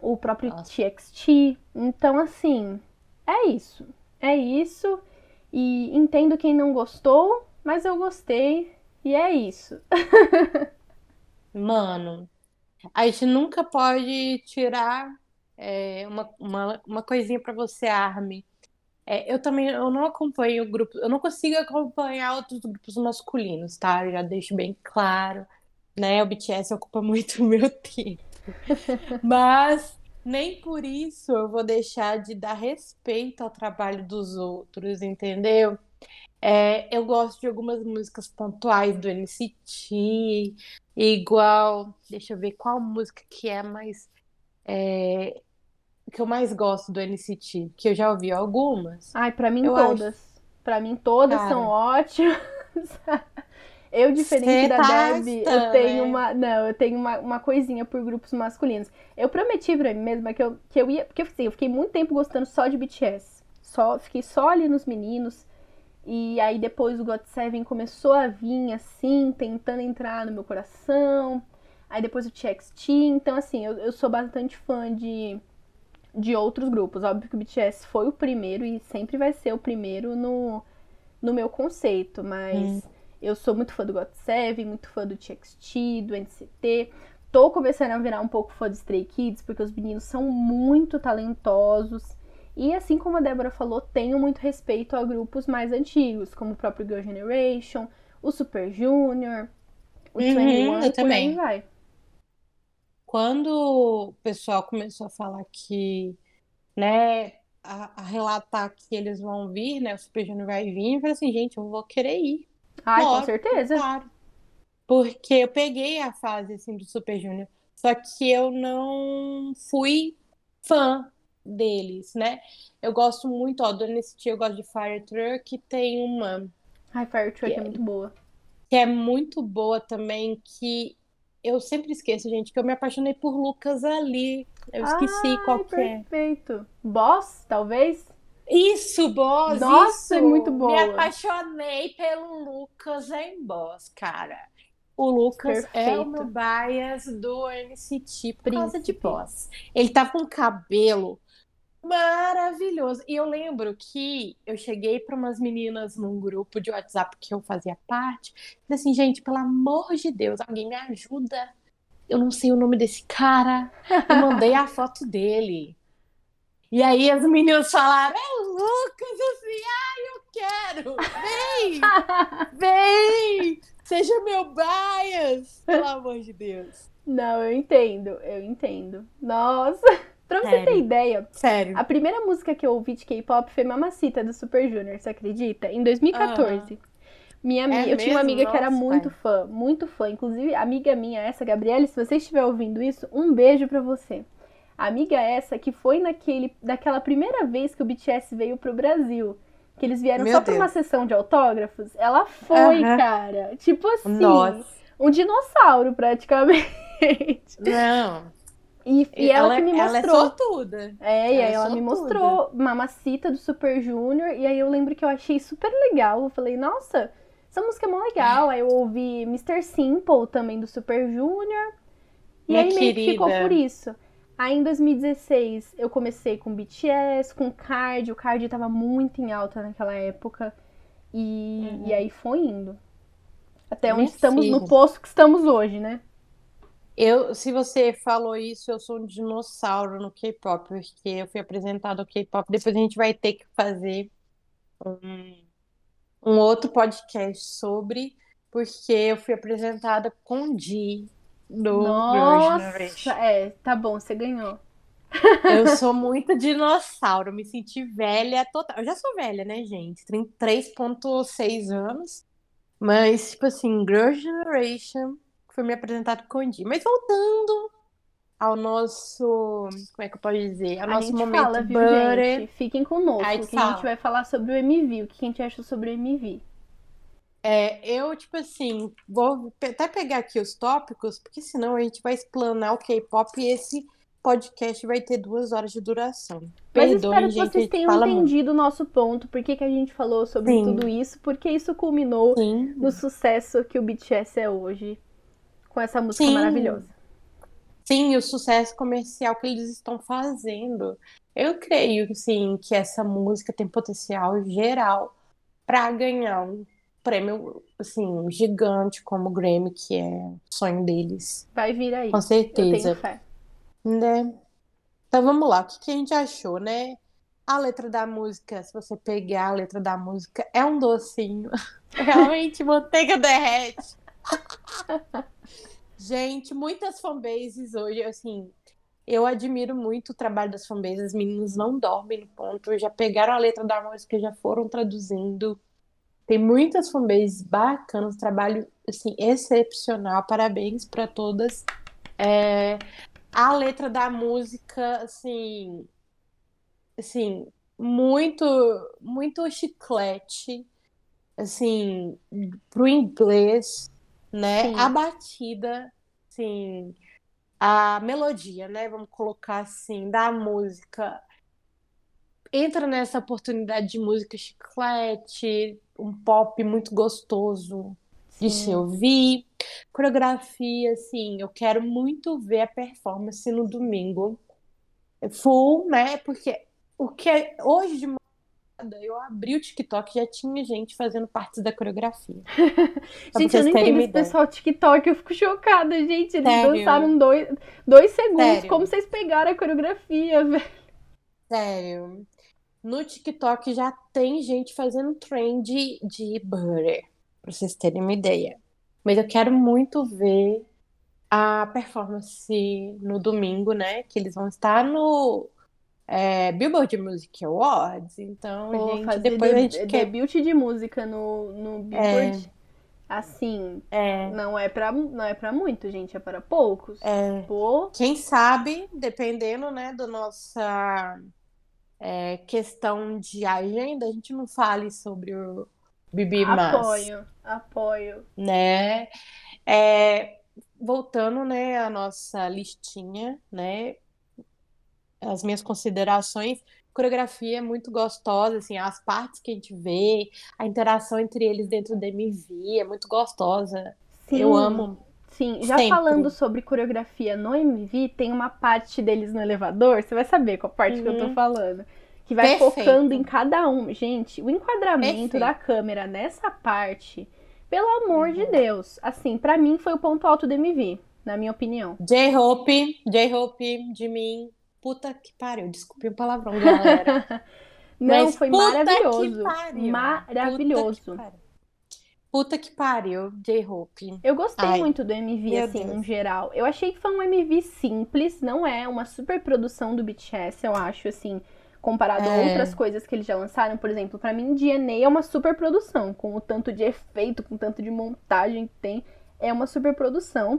o próprio Nossa. TXT. Então, assim, é isso. É isso. E entendo quem não gostou, mas eu gostei. E é isso. Mano, a gente nunca pode tirar é, uma, uma, uma coisinha para você, Armin. É, eu também eu não acompanho grupos, eu não consigo acompanhar outros grupos masculinos, tá? Eu já deixo bem claro, né? O BTS ocupa muito o meu tempo. Mas nem por isso eu vou deixar de dar respeito ao trabalho dos outros, entendeu? É, eu gosto de algumas músicas pontuais do NCT, igual, deixa eu ver qual música que é mais é, que eu mais gosto do NCT, que eu já ouvi algumas. Ai, para mim eu todas. Acho... Para mim todas Cara, são ótimas. eu, diferente da tá Deb, eu tenho né? uma. Não, eu tenho uma, uma coisinha por grupos masculinos. Eu prometi pra mim mesma que eu, que eu ia. Porque assim, eu fiquei muito tempo gostando só de BTS. Só, fiquei só ali nos meninos. E aí depois o GOT7 começou a vir assim, tentando entrar no meu coração. Aí depois o TXT. Então, assim, eu, eu sou bastante fã de de outros grupos. Óbvio que o BTS foi o primeiro e sempre vai ser o primeiro no, no meu conceito, mas hum. eu sou muito fã do GOT7, muito fã do TXT, do NCT. Tô começando a virar um pouco fã de Stray Kids, porque os meninos são muito talentosos. E assim como a Débora falou, tenho muito respeito a grupos mais antigos, como o próprio Girl Generation, o Super Junior, o uhum, 21, eu também. vai quando o pessoal começou a falar que, né, a, a, relatar que eles vão vir, né, o Super Junior vai vir, eu falei assim, gente, eu vou querer ir. Ai, com certeza. Claro. Porque eu peguei a fase, assim, do Super Junior, só que eu não fui fã deles, né? Eu gosto muito, ó, do NCT, eu gosto de Fire Truck, tem uma... Ai, Fire Truck é, é muito boa. Que é muito boa também, que eu sempre esqueço, gente, que eu me apaixonei por Lucas ali. Eu esqueci Ai, qual que é. Perfeito. Boss, talvez? Isso, Boss. Nossa, isso. é muito boa. Me apaixonei pelo Lucas em Boss, cara. O Lucas Perfeito. é o meu bias do NCT por causa de Boss. Ele tá com cabelo maravilhoso. E eu lembro que eu cheguei para umas meninas num grupo de WhatsApp que eu fazia parte. Falei assim, gente, pelo amor de Deus, alguém me ajuda. Eu não sei o nome desse cara. Eu mandei a foto dele. E aí as meninas falaram, é Lucas, assim, ai, eu quero, vem, vem, seja meu bias, pelo amor de Deus. Não, eu entendo, eu entendo. Nossa. Pra você Sério? ter ideia, Sério? a primeira música que eu ouvi de K-pop foi Mamacita do Super Junior, você acredita? Em 2014. Minha amiga, é eu tinha uma amiga Nossa, que era muito pai. fã, muito fã. Inclusive, amiga minha, essa, Gabriele, se você estiver ouvindo isso, um beijo para você. Amiga essa que foi naquele, daquela primeira vez que o BTS veio pro Brasil. Que eles vieram Meu só Deus. pra uma sessão de autógrafos. Ela foi, cara. Tipo assim, Nossa. um dinossauro praticamente. Não. E, e ela, ela, que me mostrou. Ela é sortuda. É, e aí ela, ela me mostrou Mamacita do Super Junior. E aí eu lembro que eu achei super legal. Eu falei, nossa, essa música é mó legal. Aí eu ouvi Mr. Simple também do Super Junior. E Minha aí meio que ficou por isso. Aí em 2016 eu comecei com BTS, com Card. O Card tava muito em alta naquela época. E, uhum. e aí foi indo. Até onde estamos no posto que estamos hoje, né? Eu, se você falou isso, eu sou um dinossauro no K-pop, porque eu fui apresentado ao K-pop. Depois a gente vai ter que fazer um, um outro podcast sobre, porque eu fui apresentada com Di do Nossa, é, tá bom, você ganhou. Eu sou muito dinossauro, me senti velha total. Eu já sou velha, né, gente? Tenho 3.6 anos. Mas, tipo assim, Girl Generation foi me apresentado com o Di. Mas voltando ao nosso. Como é que eu posso dizer? Ao a nosso momento fala, viu, gente? Fiquem conosco, Aí, que a gente vai falar sobre o MV. O que a gente acha sobre o MV? É, eu, tipo assim, vou até pegar aqui os tópicos, porque senão a gente vai explanar o K-pop e esse podcast vai ter duas horas de duração. Mas Perdoe, espero que vocês tenham entendido o nosso ponto, por que, que a gente falou sobre Sim. tudo isso, porque isso culminou Sim. no sucesso que o BTS é hoje com essa música Sim. maravilhosa. Sim, o sucesso comercial que eles estão fazendo. Eu creio, sim, que essa música tem potencial geral para ganhar um prêmio assim gigante como o Grammy, que é o sonho deles. Vai vir aí. Com certeza. Eu tenho fé. Né? Então vamos lá, o que, que a gente achou, né? A letra da música, se você pegar a letra da música, é um docinho. Realmente, manteiga derrete. Gente, muitas fanbases hoje, assim, eu admiro muito o trabalho das fanbases. As meninas não dormem no ponto, já pegaram a letra da música, já foram traduzindo. Tem muitas fanbases bacanas, trabalho assim excepcional. Parabéns para todas. É, a letra da música, assim, assim, muito, muito chiclete, assim, pro inglês, né? Sim. A batida, assim, a melodia, né? Vamos colocar assim, da música. Entra nessa oportunidade de música chiclete, um pop muito gostoso de se Sim. ouvir. Coreografia, assim, eu quero muito ver a performance no domingo. Full, né? Porque o que é hoje de eu abri o TikTok e já tinha gente fazendo partes da coreografia. Gente, eu não entendo esse pessoal TikTok, eu fico chocada, gente. Eles Sério? dançaram dois, dois segundos. Sério. Como vocês pegaram a coreografia, velho? Sério. No TikTok já tem gente fazendo trend de butter, pra vocês terem uma ideia. Mas eu quero muito ver a performance no domingo, né? Que eles vão estar no é, Billboard Music Awards. Então, Pô, gente, fazer depois a de- gente quer. debut de música no, no Billboard, assim, É, não é, pra, não é pra muito, gente, é para poucos. é, Pô, quem sabe, dependendo, né, da nossa é, questão de agenda, a gente não fale sobre o Bibi Mas. apoio, apoio. né? É, voltando, né, à nossa listinha, né? As minhas considerações, coreografia é muito gostosa, assim, as partes que a gente vê, a interação entre eles dentro da MV é muito gostosa. Sim, Eu amo. Sim, já sempre. falando sobre coreografia no MV, tem uma parte deles no elevador, você vai saber qual parte que eu tô Uhum. falando. Que vai Perfeito. focando em cada um. Gente, o enquadramento Perfeito. da câmera nessa parte, pelo amor de Uhum. Deus, assim, pra mim foi o ponto alto do MV, na minha opinião. J-Hope, J-Hope, Jimin, puta que pariu, desculpe o palavrão, galera. Não, Mas foi maravilhoso. Maravilhoso. Puta que pariu. Puta que pariu, J-Hope. Eu gostei Ai, muito do MV, assim, Deus. no geral. Eu achei que foi um MV simples, não é uma super produção do BTS, eu acho, assim, comparado a É. outras coisas que eles já lançaram. Por exemplo, pra mim, DNA é uma super produção, com o tanto de efeito, com o tanto de montagem que tem. É uma super produção.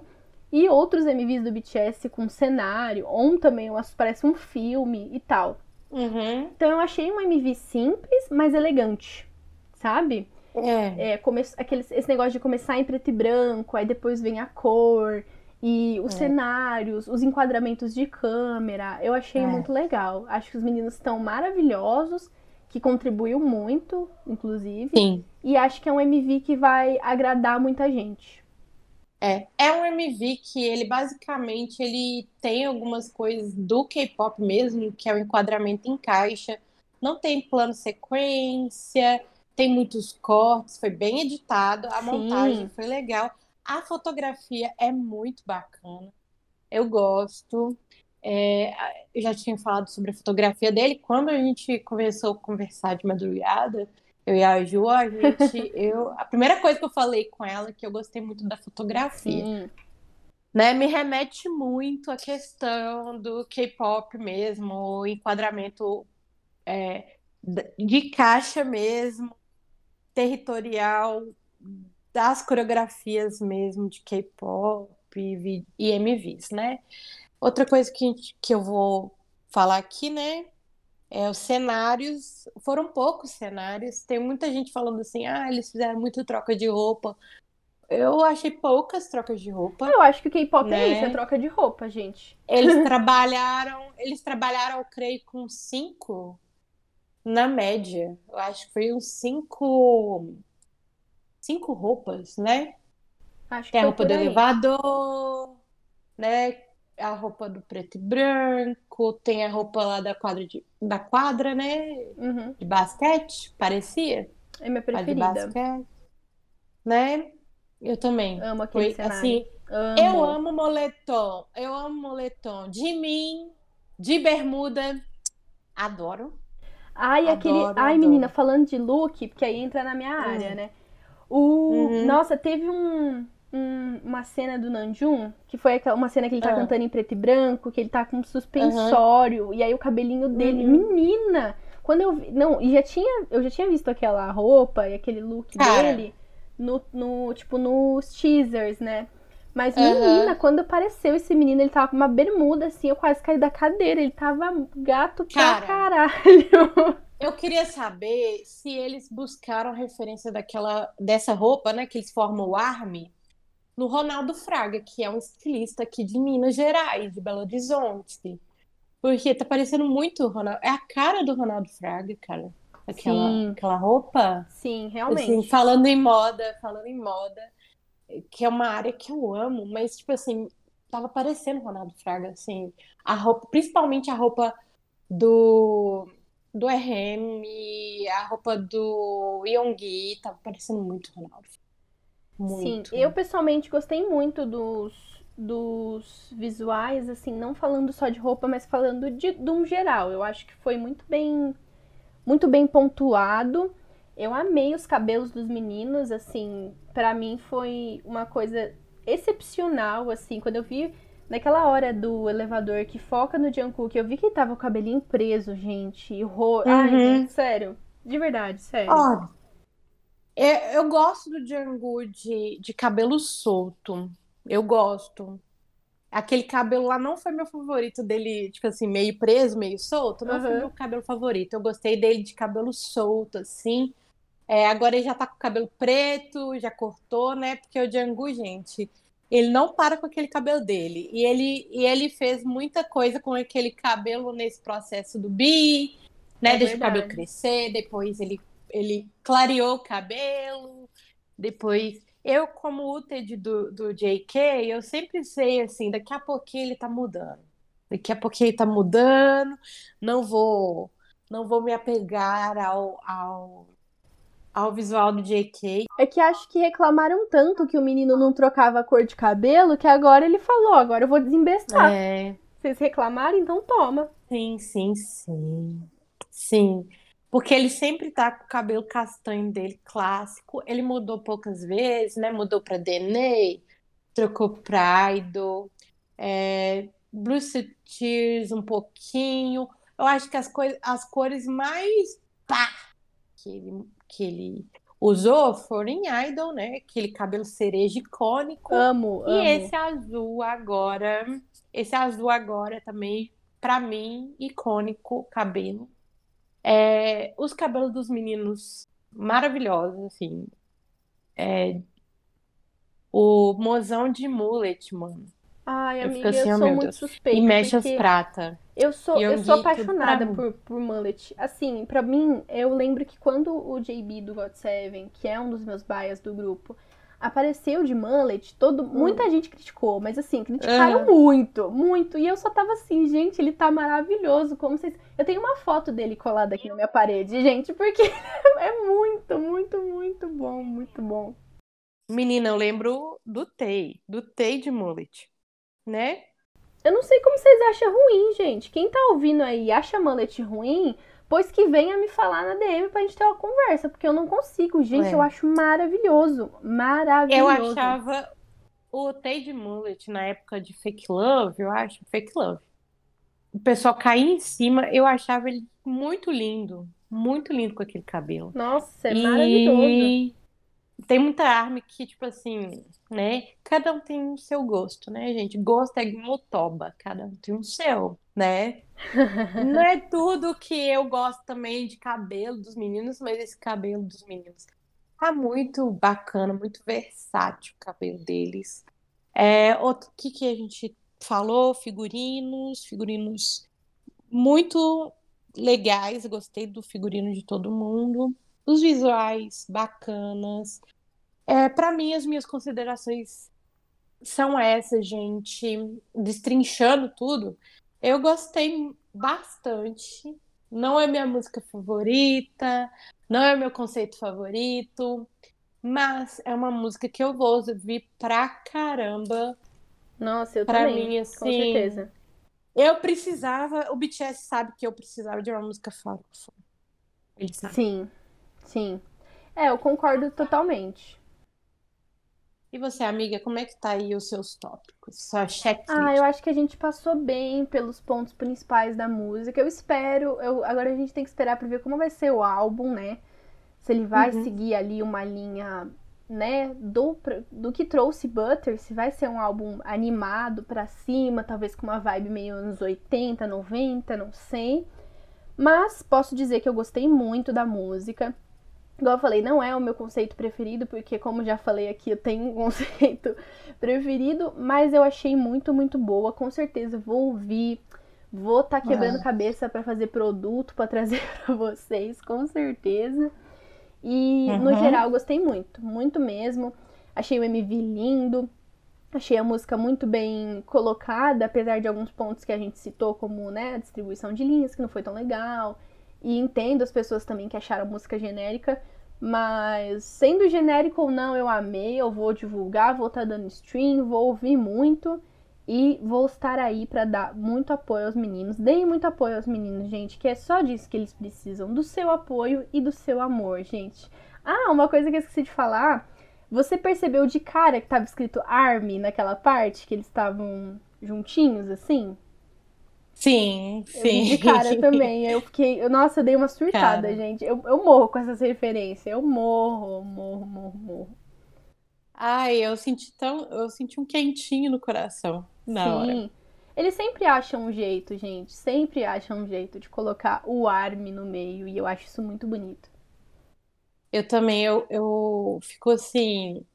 E outros MVs do BTS com cenário, On também parece um filme e tal. Uhum. Então eu achei um MV simples, mas elegante, sabe? É. é, come... Aqueles, esse negócio de começar em preto e branco, aí depois vem a cor, e os É. cenários, os enquadramentos de câmera, eu achei É. muito legal. Acho que os meninos estão maravilhosos, que contribuiu muito, inclusive, Sim. e acho que é um MV que vai agradar muita gente. É, é um MV que ele basicamente ele tem algumas coisas do K-pop mesmo, que é o enquadramento em caixa. Não tem plano sequência, tem muitos cortes, foi bem editado, a Sim. montagem foi legal. A fotografia é muito bacana. Eu gosto. É, eu já tinha falado sobre a fotografia dele. Quando a gente começou a conversar de madrugada, eu e a Ju, a gente, eu, a primeira coisa que eu falei com ela é que eu gostei muito da fotografia Sim, né, me remete muito à questão do K-pop mesmo, o enquadramento é, de caixa mesmo, territorial, das coreografias mesmo de K-pop e, MVs, né? Outra coisa que, que eu vou falar aqui, né, é os cenários, foram poucos cenários, tem muita gente falando assim, ah, eles fizeram muito troca de roupa. Eu achei poucas trocas de roupa. eu acho que o K-pop é Né? isso, é troca de roupa, gente. Eles trabalharam, eles trabalharam, eu creio, com cinco na média. Eu acho que foi uns cinco, cinco roupas, né? Acho que Tem a foi roupa do elevador, né? A roupa do preto e branco, tem a roupa lá da quadra de, da quadra, né? Uhum, De basquete, parecia. é minha A de preferida. basquete, né? Eu também. Amo aquele Foi cenário. assim, Amo. Eu amo moletom. Eu amo moletom. De mim, De bermuda, adoro. Ai, aquele. Adoro, Ai, adoro. menina, falando de look, porque aí entra na minha área, Hum. né? O. Uhum. Nossa, teve um, um- uma cena do Nanjum, que foi aquela- uma cena que ele tá Ah. cantando em preto e branco, que ele tá com um suspensório, e aí o cabelinho dele. Uhum. Menina! Quando eu vi. Não, e já tinha. Eu já tinha visto aquela roupa e aquele look Cara. dele no, no, tipo, nos teasers, né? Mas, Aham. menina, quando apareceu esse menino, ele tava com uma bermuda, assim, eu quase caí da cadeira. Ele tava gato pra Cara. caralho. Eu queria saber se eles buscaram referência daquela dessa roupa, né, que eles formam o Army, no Ronaldo Fraga, que é um estilista aqui de Minas Gerais, de Belo Horizonte. Porque tá parecendo muito o Ronaldo. É a cara do Ronaldo Fraga, cara. Aquela, Sim. aquela roupa. Sim, Assim, realmente. falando em moda, falando em moda, que é uma área que eu amo, mas, tipo assim, tava parecendo o Ronaldo Fraga, assim, a roupa, principalmente a roupa do, do RM, a roupa do Yonggi, tava parecendo muito o Ronaldo. Sim, Muito. eu pessoalmente gostei muito dos, dos visuais, assim, não falando só de roupa, mas falando de, de um geral. Eu acho que foi muito bem, muito bem pontuado. Eu amei os cabelos dos meninos, assim, pra mim foi uma coisa excepcional, assim, quando eu vi naquela hora do elevador que foca no Jungkook, eu vi que ele tava o cabelinho preso, gente, e ro... Ai, Uhum. gente, sério, de verdade, sério. Olha, é- eu gosto do Django de, de cabelo solto. Eu gosto. Aquele cabelo lá não foi meu favorito dele, tipo assim, meio preso, meio solto. Não foi Aham. meu cabelo favorito. Eu gostei dele de cabelo solto, assim. É, agora ele já tá com o cabelo preto, já cortou, né? Porque o Django, gente, ele não para com aquele cabelo dele. E ele, e ele fez muita coisa com aquele cabelo nesse processo do bi, né? É Deixa o cabelo crescer, depois ele, ele clareou o cabelo, depois. Eu, como UTED do, do JK, eu sempre sei assim, daqui a pouquinho ele tá mudando. Daqui a pouquinho ele tá mudando, não vou, não vou me apegar ao, ao, ao visual do JK. É que acho que reclamaram tanto que o menino não trocava a cor de cabelo que agora ele falou, agora eu vou desembestar. É, Vocês reclamaram, então toma. sim, sim, sim. Sim. Porque ele sempre tá com o cabelo castanho dele clássico. Ele mudou poucas vezes, né? Mudou pra Dene, trocou pra Idol, é, Blue Tears um pouquinho. Eu acho que as, coi- as cores mais pá que ele, que ele usou foram em Idol, né? Aquele cabelo cereja icônico. Amo, E amo. esse azul agora, esse azul agora também, pra mim, icônico, cabelo. É, os cabelos dos meninos maravilhosos, assim. É, o mozão de mullet, mano. Ai, Eu amiga, assim, eu sou muito Deus. suspeita. E mexe as porque prata. eu sou, eu eu sou apaixonada por, por mullet. Assim, pra mim, eu lembro que quando o JB do GOT7, que é um dos meus bias do grupo, apareceu de mullet, todo, muita gente criticou, mas assim, criticaram Hum. Aham. muito, muito. E eu só tava assim, gente, ele tá maravilhoso. Como vocês. Eu tenho uma foto dele colada aqui na minha parede, gente, porque é muito, muito, muito bom, muito bom. Menina, eu lembro do Tay, do Tay de mullet, né? Eu não sei como vocês acham ruim, gente. Quem tá ouvindo aí acha mullet ruim, pois que venha me falar na DM pra gente ter uma conversa, porque eu não consigo. Gente, É. eu acho maravilhoso. Eu Maravilhoso. achava o Tay de mullet na época de Fake Love, eu acho, Fake Love. O pessoal caía em cima, eu achava ele muito lindo, muito lindo com aquele cabelo. Nossa, é maravilhoso. E tem muita arma que, tipo assim, né? Cada um tem o seu gosto, né, gente? Gosto é igual toba, cada um tem o seu, né? Não é tudo que eu gosto também de cabelo dos meninos, mas esse cabelo dos meninos tá muito bacana, muito versátil o cabelo deles. É, outro que que a gente falou, figurinos, figurinos muito legais, gostei do figurino de todo mundo. Os visuais bacanas. É, para mim, as minhas considerações são essas, gente. Destrinchando tudo, eu gostei bastante. Não é minha música favorita, não é meu conceito favorito, mas é uma música que eu vou ouvir pra caramba. Nossa, eu Pra também. mim, Com assim, certeza. Eu precisava, o BTS sabe que eu precisava de uma música sabe. Sim, sim. É, eu concordo totalmente. E você, amiga, como é que tá aí os seus tópicos? Sua checklist? Ah, eu acho que a gente passou bem pelos pontos principais da música. Eu espero, eu, agora a gente tem que esperar para ver como vai ser o álbum, né? Se ele vai uhum. seguir ali uma linha, né, do, do que trouxe Butter, se vai ser um álbum animado para cima, talvez com uma vibe meio anos 80, 90, não sei. Mas posso dizer que eu gostei muito da música. Igual eu falei, não é o meu conceito preferido, porque, como já falei aqui, eu tenho um conceito preferido, mas eu achei muito, muito boa. Com certeza vou ouvir, vou estar tá quebrando ah. cabeça para fazer produto para trazer para vocês, com certeza. E, uhum. no geral, gostei muito, muito mesmo. Achei o MV lindo, achei a música muito bem colocada, apesar de alguns pontos que a gente citou, como né, a distribuição de linhas, que não foi tão legal e entendo as pessoas também que acharam a música genérica, mas sendo genérico ou não, eu amei, eu vou divulgar, vou estar tá dando stream, vou ouvir muito e vou estar aí para dar muito apoio aos meninos. Deem muito apoio aos meninos, gente, que é só disso que eles precisam, do seu apoio e do seu amor, gente. Ah, uma coisa que eu esqueci de falar, você percebeu de cara que estava escrito Army naquela parte que eles estavam juntinhos assim? Sim, sim. de cara também. Eu fiquei. Nossa, eu dei uma surtada, cara. gente. Eu, eu morro com essas referências. Eu morro, morro, morro, morro. Ai, eu senti tão. Eu senti um quentinho no coração. Na sim. Hora. Eles sempre acham um jeito, gente. Sempre acham um jeito de colocar o Army no meio. E eu acho isso muito bonito. Eu também, eu, eu fico assim.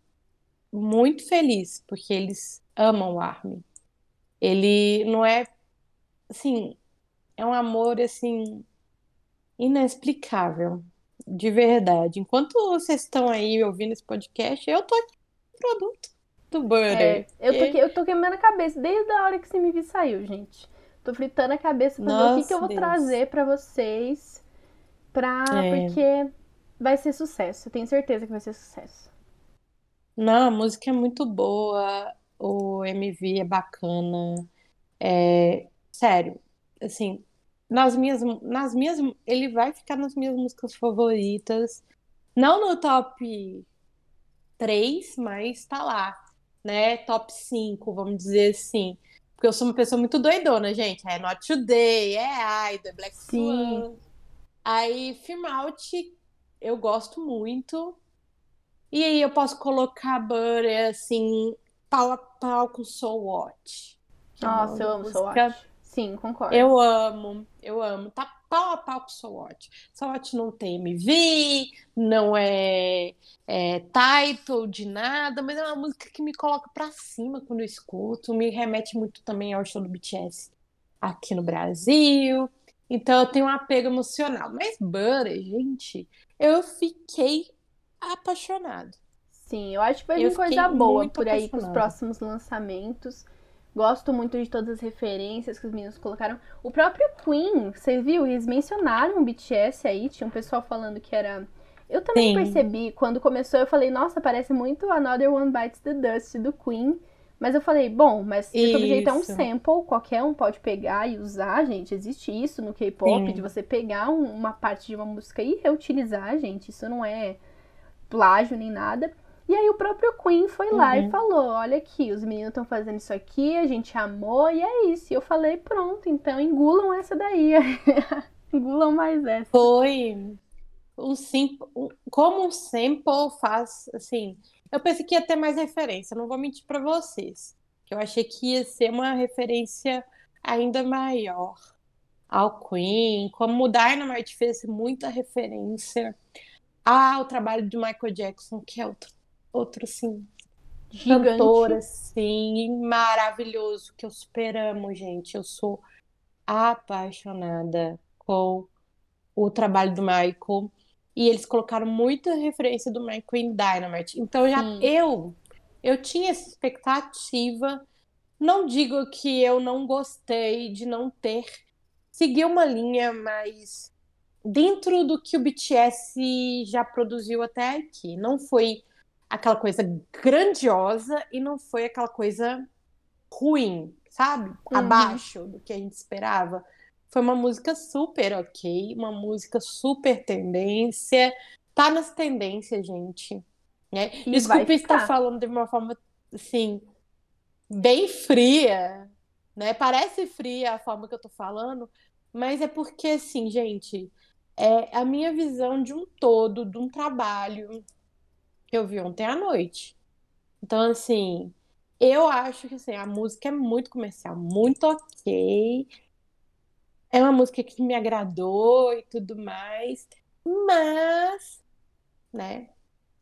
Muito feliz, porque eles amam o Army. Ele não é assim, é um amor assim inexplicável, de verdade. Enquanto vocês estão aí ouvindo esse podcast, eu tô aqui com o produto do Butter. É, eu, tô, eu tô queimando a cabeça desde a hora que esse MV saiu, gente. Tô fritando a cabeça pra Nossa, ver o que, que eu vou Deus. trazer para vocês. Pra, é. Porque vai ser sucesso. Eu tenho certeza que vai ser sucesso. Não, a música é muito boa. O MV é bacana. É, sério, assim, nas minhas, nas minhas, ele vai ficar nas minhas músicas favoritas, não no top 3, mas tá lá, né, top 5, vamos dizer assim, porque eu sou uma pessoa muito doidona, gente, é Not Today, é Idol, é Black Swan, aí Film Out eu gosto muito, e aí eu posso colocar Butter, assim, pau a pau com Soul Watch. Nossa, eu amo Soul Watch. Sim, concordo. Eu amo, eu amo. Tá pau a pau com o SWOT. SWOT não tem MV, não é, é title de nada, mas é uma música que me coloca pra cima quando eu escuto. Me remete muito também ao show do BTS aqui no Brasil. Então eu tenho um apego emocional. Mas Butter, gente, eu fiquei apaixonado. Sim, eu acho que vai vir coisa boa por aí com os próximos lançamentos. Gosto muito de todas as referências que os meninos colocaram. O próprio Queen, você viu? Eles mencionaram o BTS aí, tinha um pessoal falando que era. Eu também Sim. percebi, quando começou, eu falei, nossa, parece muito Another One Bites the Dust do Queen. Mas eu falei, bom, mas de todo jeito é um sample, qualquer um pode pegar e usar, gente. Existe isso no K-pop, de você pegar um, uma parte de uma música e reutilizar, gente. Isso não é plágio nem nada. E aí o próprio Queen foi lá uhum. e falou: olha aqui, os meninos estão fazendo isso aqui, a gente amou e é isso. E eu falei, pronto, então engulam essa daí. engulam mais essa. Foi um simple, como um sample faz, assim. Eu pensei que ia ter mais referência, não vou mentir para vocês. Que eu achei que ia ser uma referência ainda maior ao Queen, como o Dynamite fez muita referência ao trabalho de Michael Jackson, que é outro outro, assim, Gigante. cantor, assim, maravilhoso, que eu superamo, gente. Eu sou apaixonada com o trabalho do Michael. E eles colocaram muita referência do Michael em Dynamite. Então já Sim. eu eu tinha essa expectativa. Não digo que eu não gostei de não ter seguir uma linha mais dentro do que o BTS já produziu até aqui. Não foi aquela coisa grandiosa e não foi aquela coisa ruim. sabe? Uhum. Abaixo do que a gente esperava. Foi uma música super ok, uma música super tendência. Tá nas tendências, gente. Né? E Desculpe vai estar falando de uma forma, assim, bem fria, né? Parece fria a forma que eu tô falando, mas é porque, assim, gente, é a minha visão de um todo, de um trabalho eu vi ontem à noite. Então, assim, eu acho que assim, a música é muito comercial, muito ok. É uma música que me agradou e tudo mais, mas, né?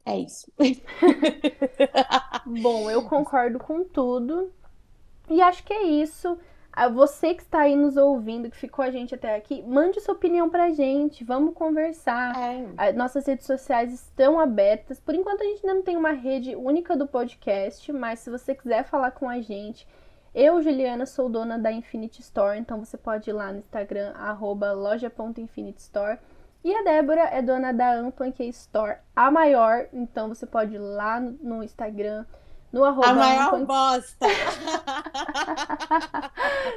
É isso. Bom, eu concordo com tudo. E acho que é isso. A Você que está aí nos ouvindo, que ficou a gente até aqui, mande sua opinião pra gente. Vamos conversar. É. Nossas redes sociais estão abertas. Por enquanto a gente ainda não tem uma rede única do podcast, mas se você quiser falar com a gente, eu, Juliana, sou dona da Infinity Store, então você pode ir lá no Instagram, arroba loja.infinitystore. E a Débora é dona da Ampanque Store, a maior, então você pode ir lá no no Instagram, no arroba A maior Ampanque- bosta.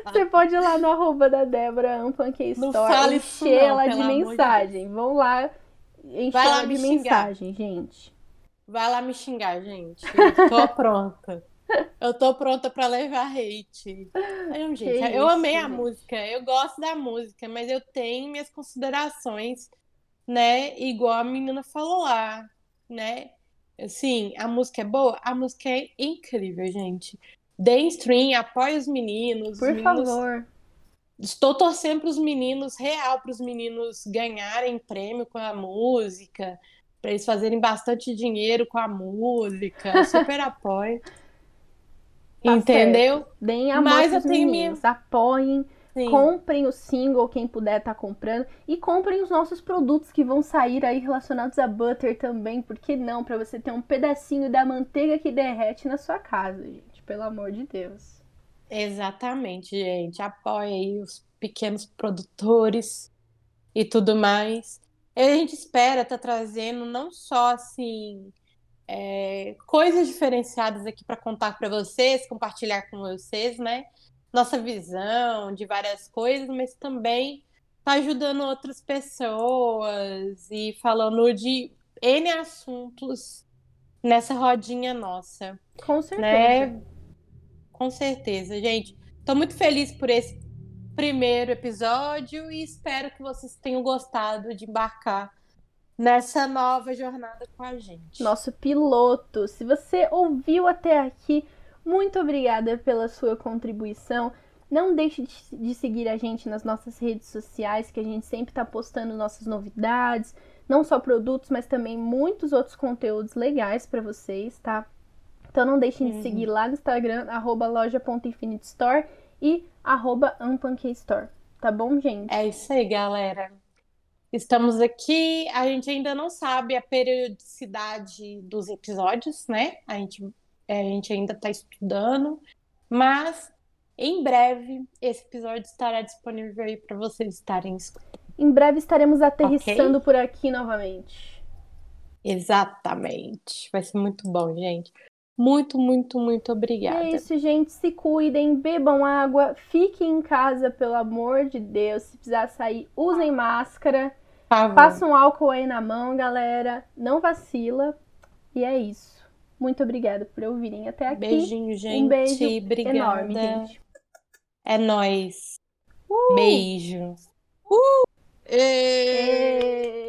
Você pode ir lá no arroba da Débora Ampanque Não Store, isso encher ela de amor de mensagem. Vão lá encher ela de xingar. mensagem, gente. Vai lá me xingar, gente. Tô pronta. Eu tô pronta pra levar hate. Não, gente, Que eu isso, amei a gente. música. Eu gosto da música, mas eu tenho minhas considerações, né? Igual a menina falou lá, né? Assim, a música é boa? A música é incrível, gente. Deem stream, apoie os meninos. os Por meninos favor. Estou torcendo para os meninos, real, para os meninos ganharem prêmio com a música, para eles fazerem bastante dinheiro com a música. Super apoio. Tá Entendeu? Deem amor Mas eu tenho meninos. Apoiem. Sim. Comprem o single, quem puder tá comprando. E comprem os nossos produtos que vão sair aí relacionados a butter também. Por que não? Pra você ter um pedacinho da manteiga que derrete na sua casa, gente. Pelo amor de Deus. Exatamente, gente. Apoie aí os pequenos produtores e tudo mais. E a gente espera estar trazendo não só assim é, coisas diferenciadas aqui para contar para vocês, compartilhar com vocês, né? Nossa visão de várias coisas, mas também tá ajudando outras pessoas e falando de N assuntos nessa rodinha nossa Com certeza. né? Com certeza, gente. Tô muito feliz por esse primeiro episódio e espero que vocês tenham gostado de embarcar nessa nova jornada com a gente. nosso piloto. Se você ouviu até aqui, muito obrigada pela sua contribuição. Não deixe de de seguir a gente nas nossas redes sociais, que a gente sempre está postando nossas novidades, não só produtos, mas também muitos outros conteúdos legais para vocês, tá? Então não deixem de Uhum. seguir lá no Instagram, arroba loja.infinitestore e arroba. Tá bom, gente? É isso aí, galera. Estamos aqui. A gente ainda não sabe a periodicidade dos episódios, né? A gente, a gente ainda está estudando, mas em breve esse episódio estará disponível aí para vocês estarem escutando. Em breve estaremos aterrissando por aqui novamente. Exatamente. Vai ser muito bom, gente. Muito, muito, muito E obrigada. é isso, gente. Se cuidem, bebam água, fiquem em casa, pelo amor de Deus. Se precisar sair, usem máscara. Favor. Passam álcool aí na mão, galera. Não vacila. E é isso. Muito obrigada por ouvirem até aqui. Beijinho, gente. Um beijo Obrigada. enorme, gente. É nóis. Uh! Beijo. Uh! Ê! Ê!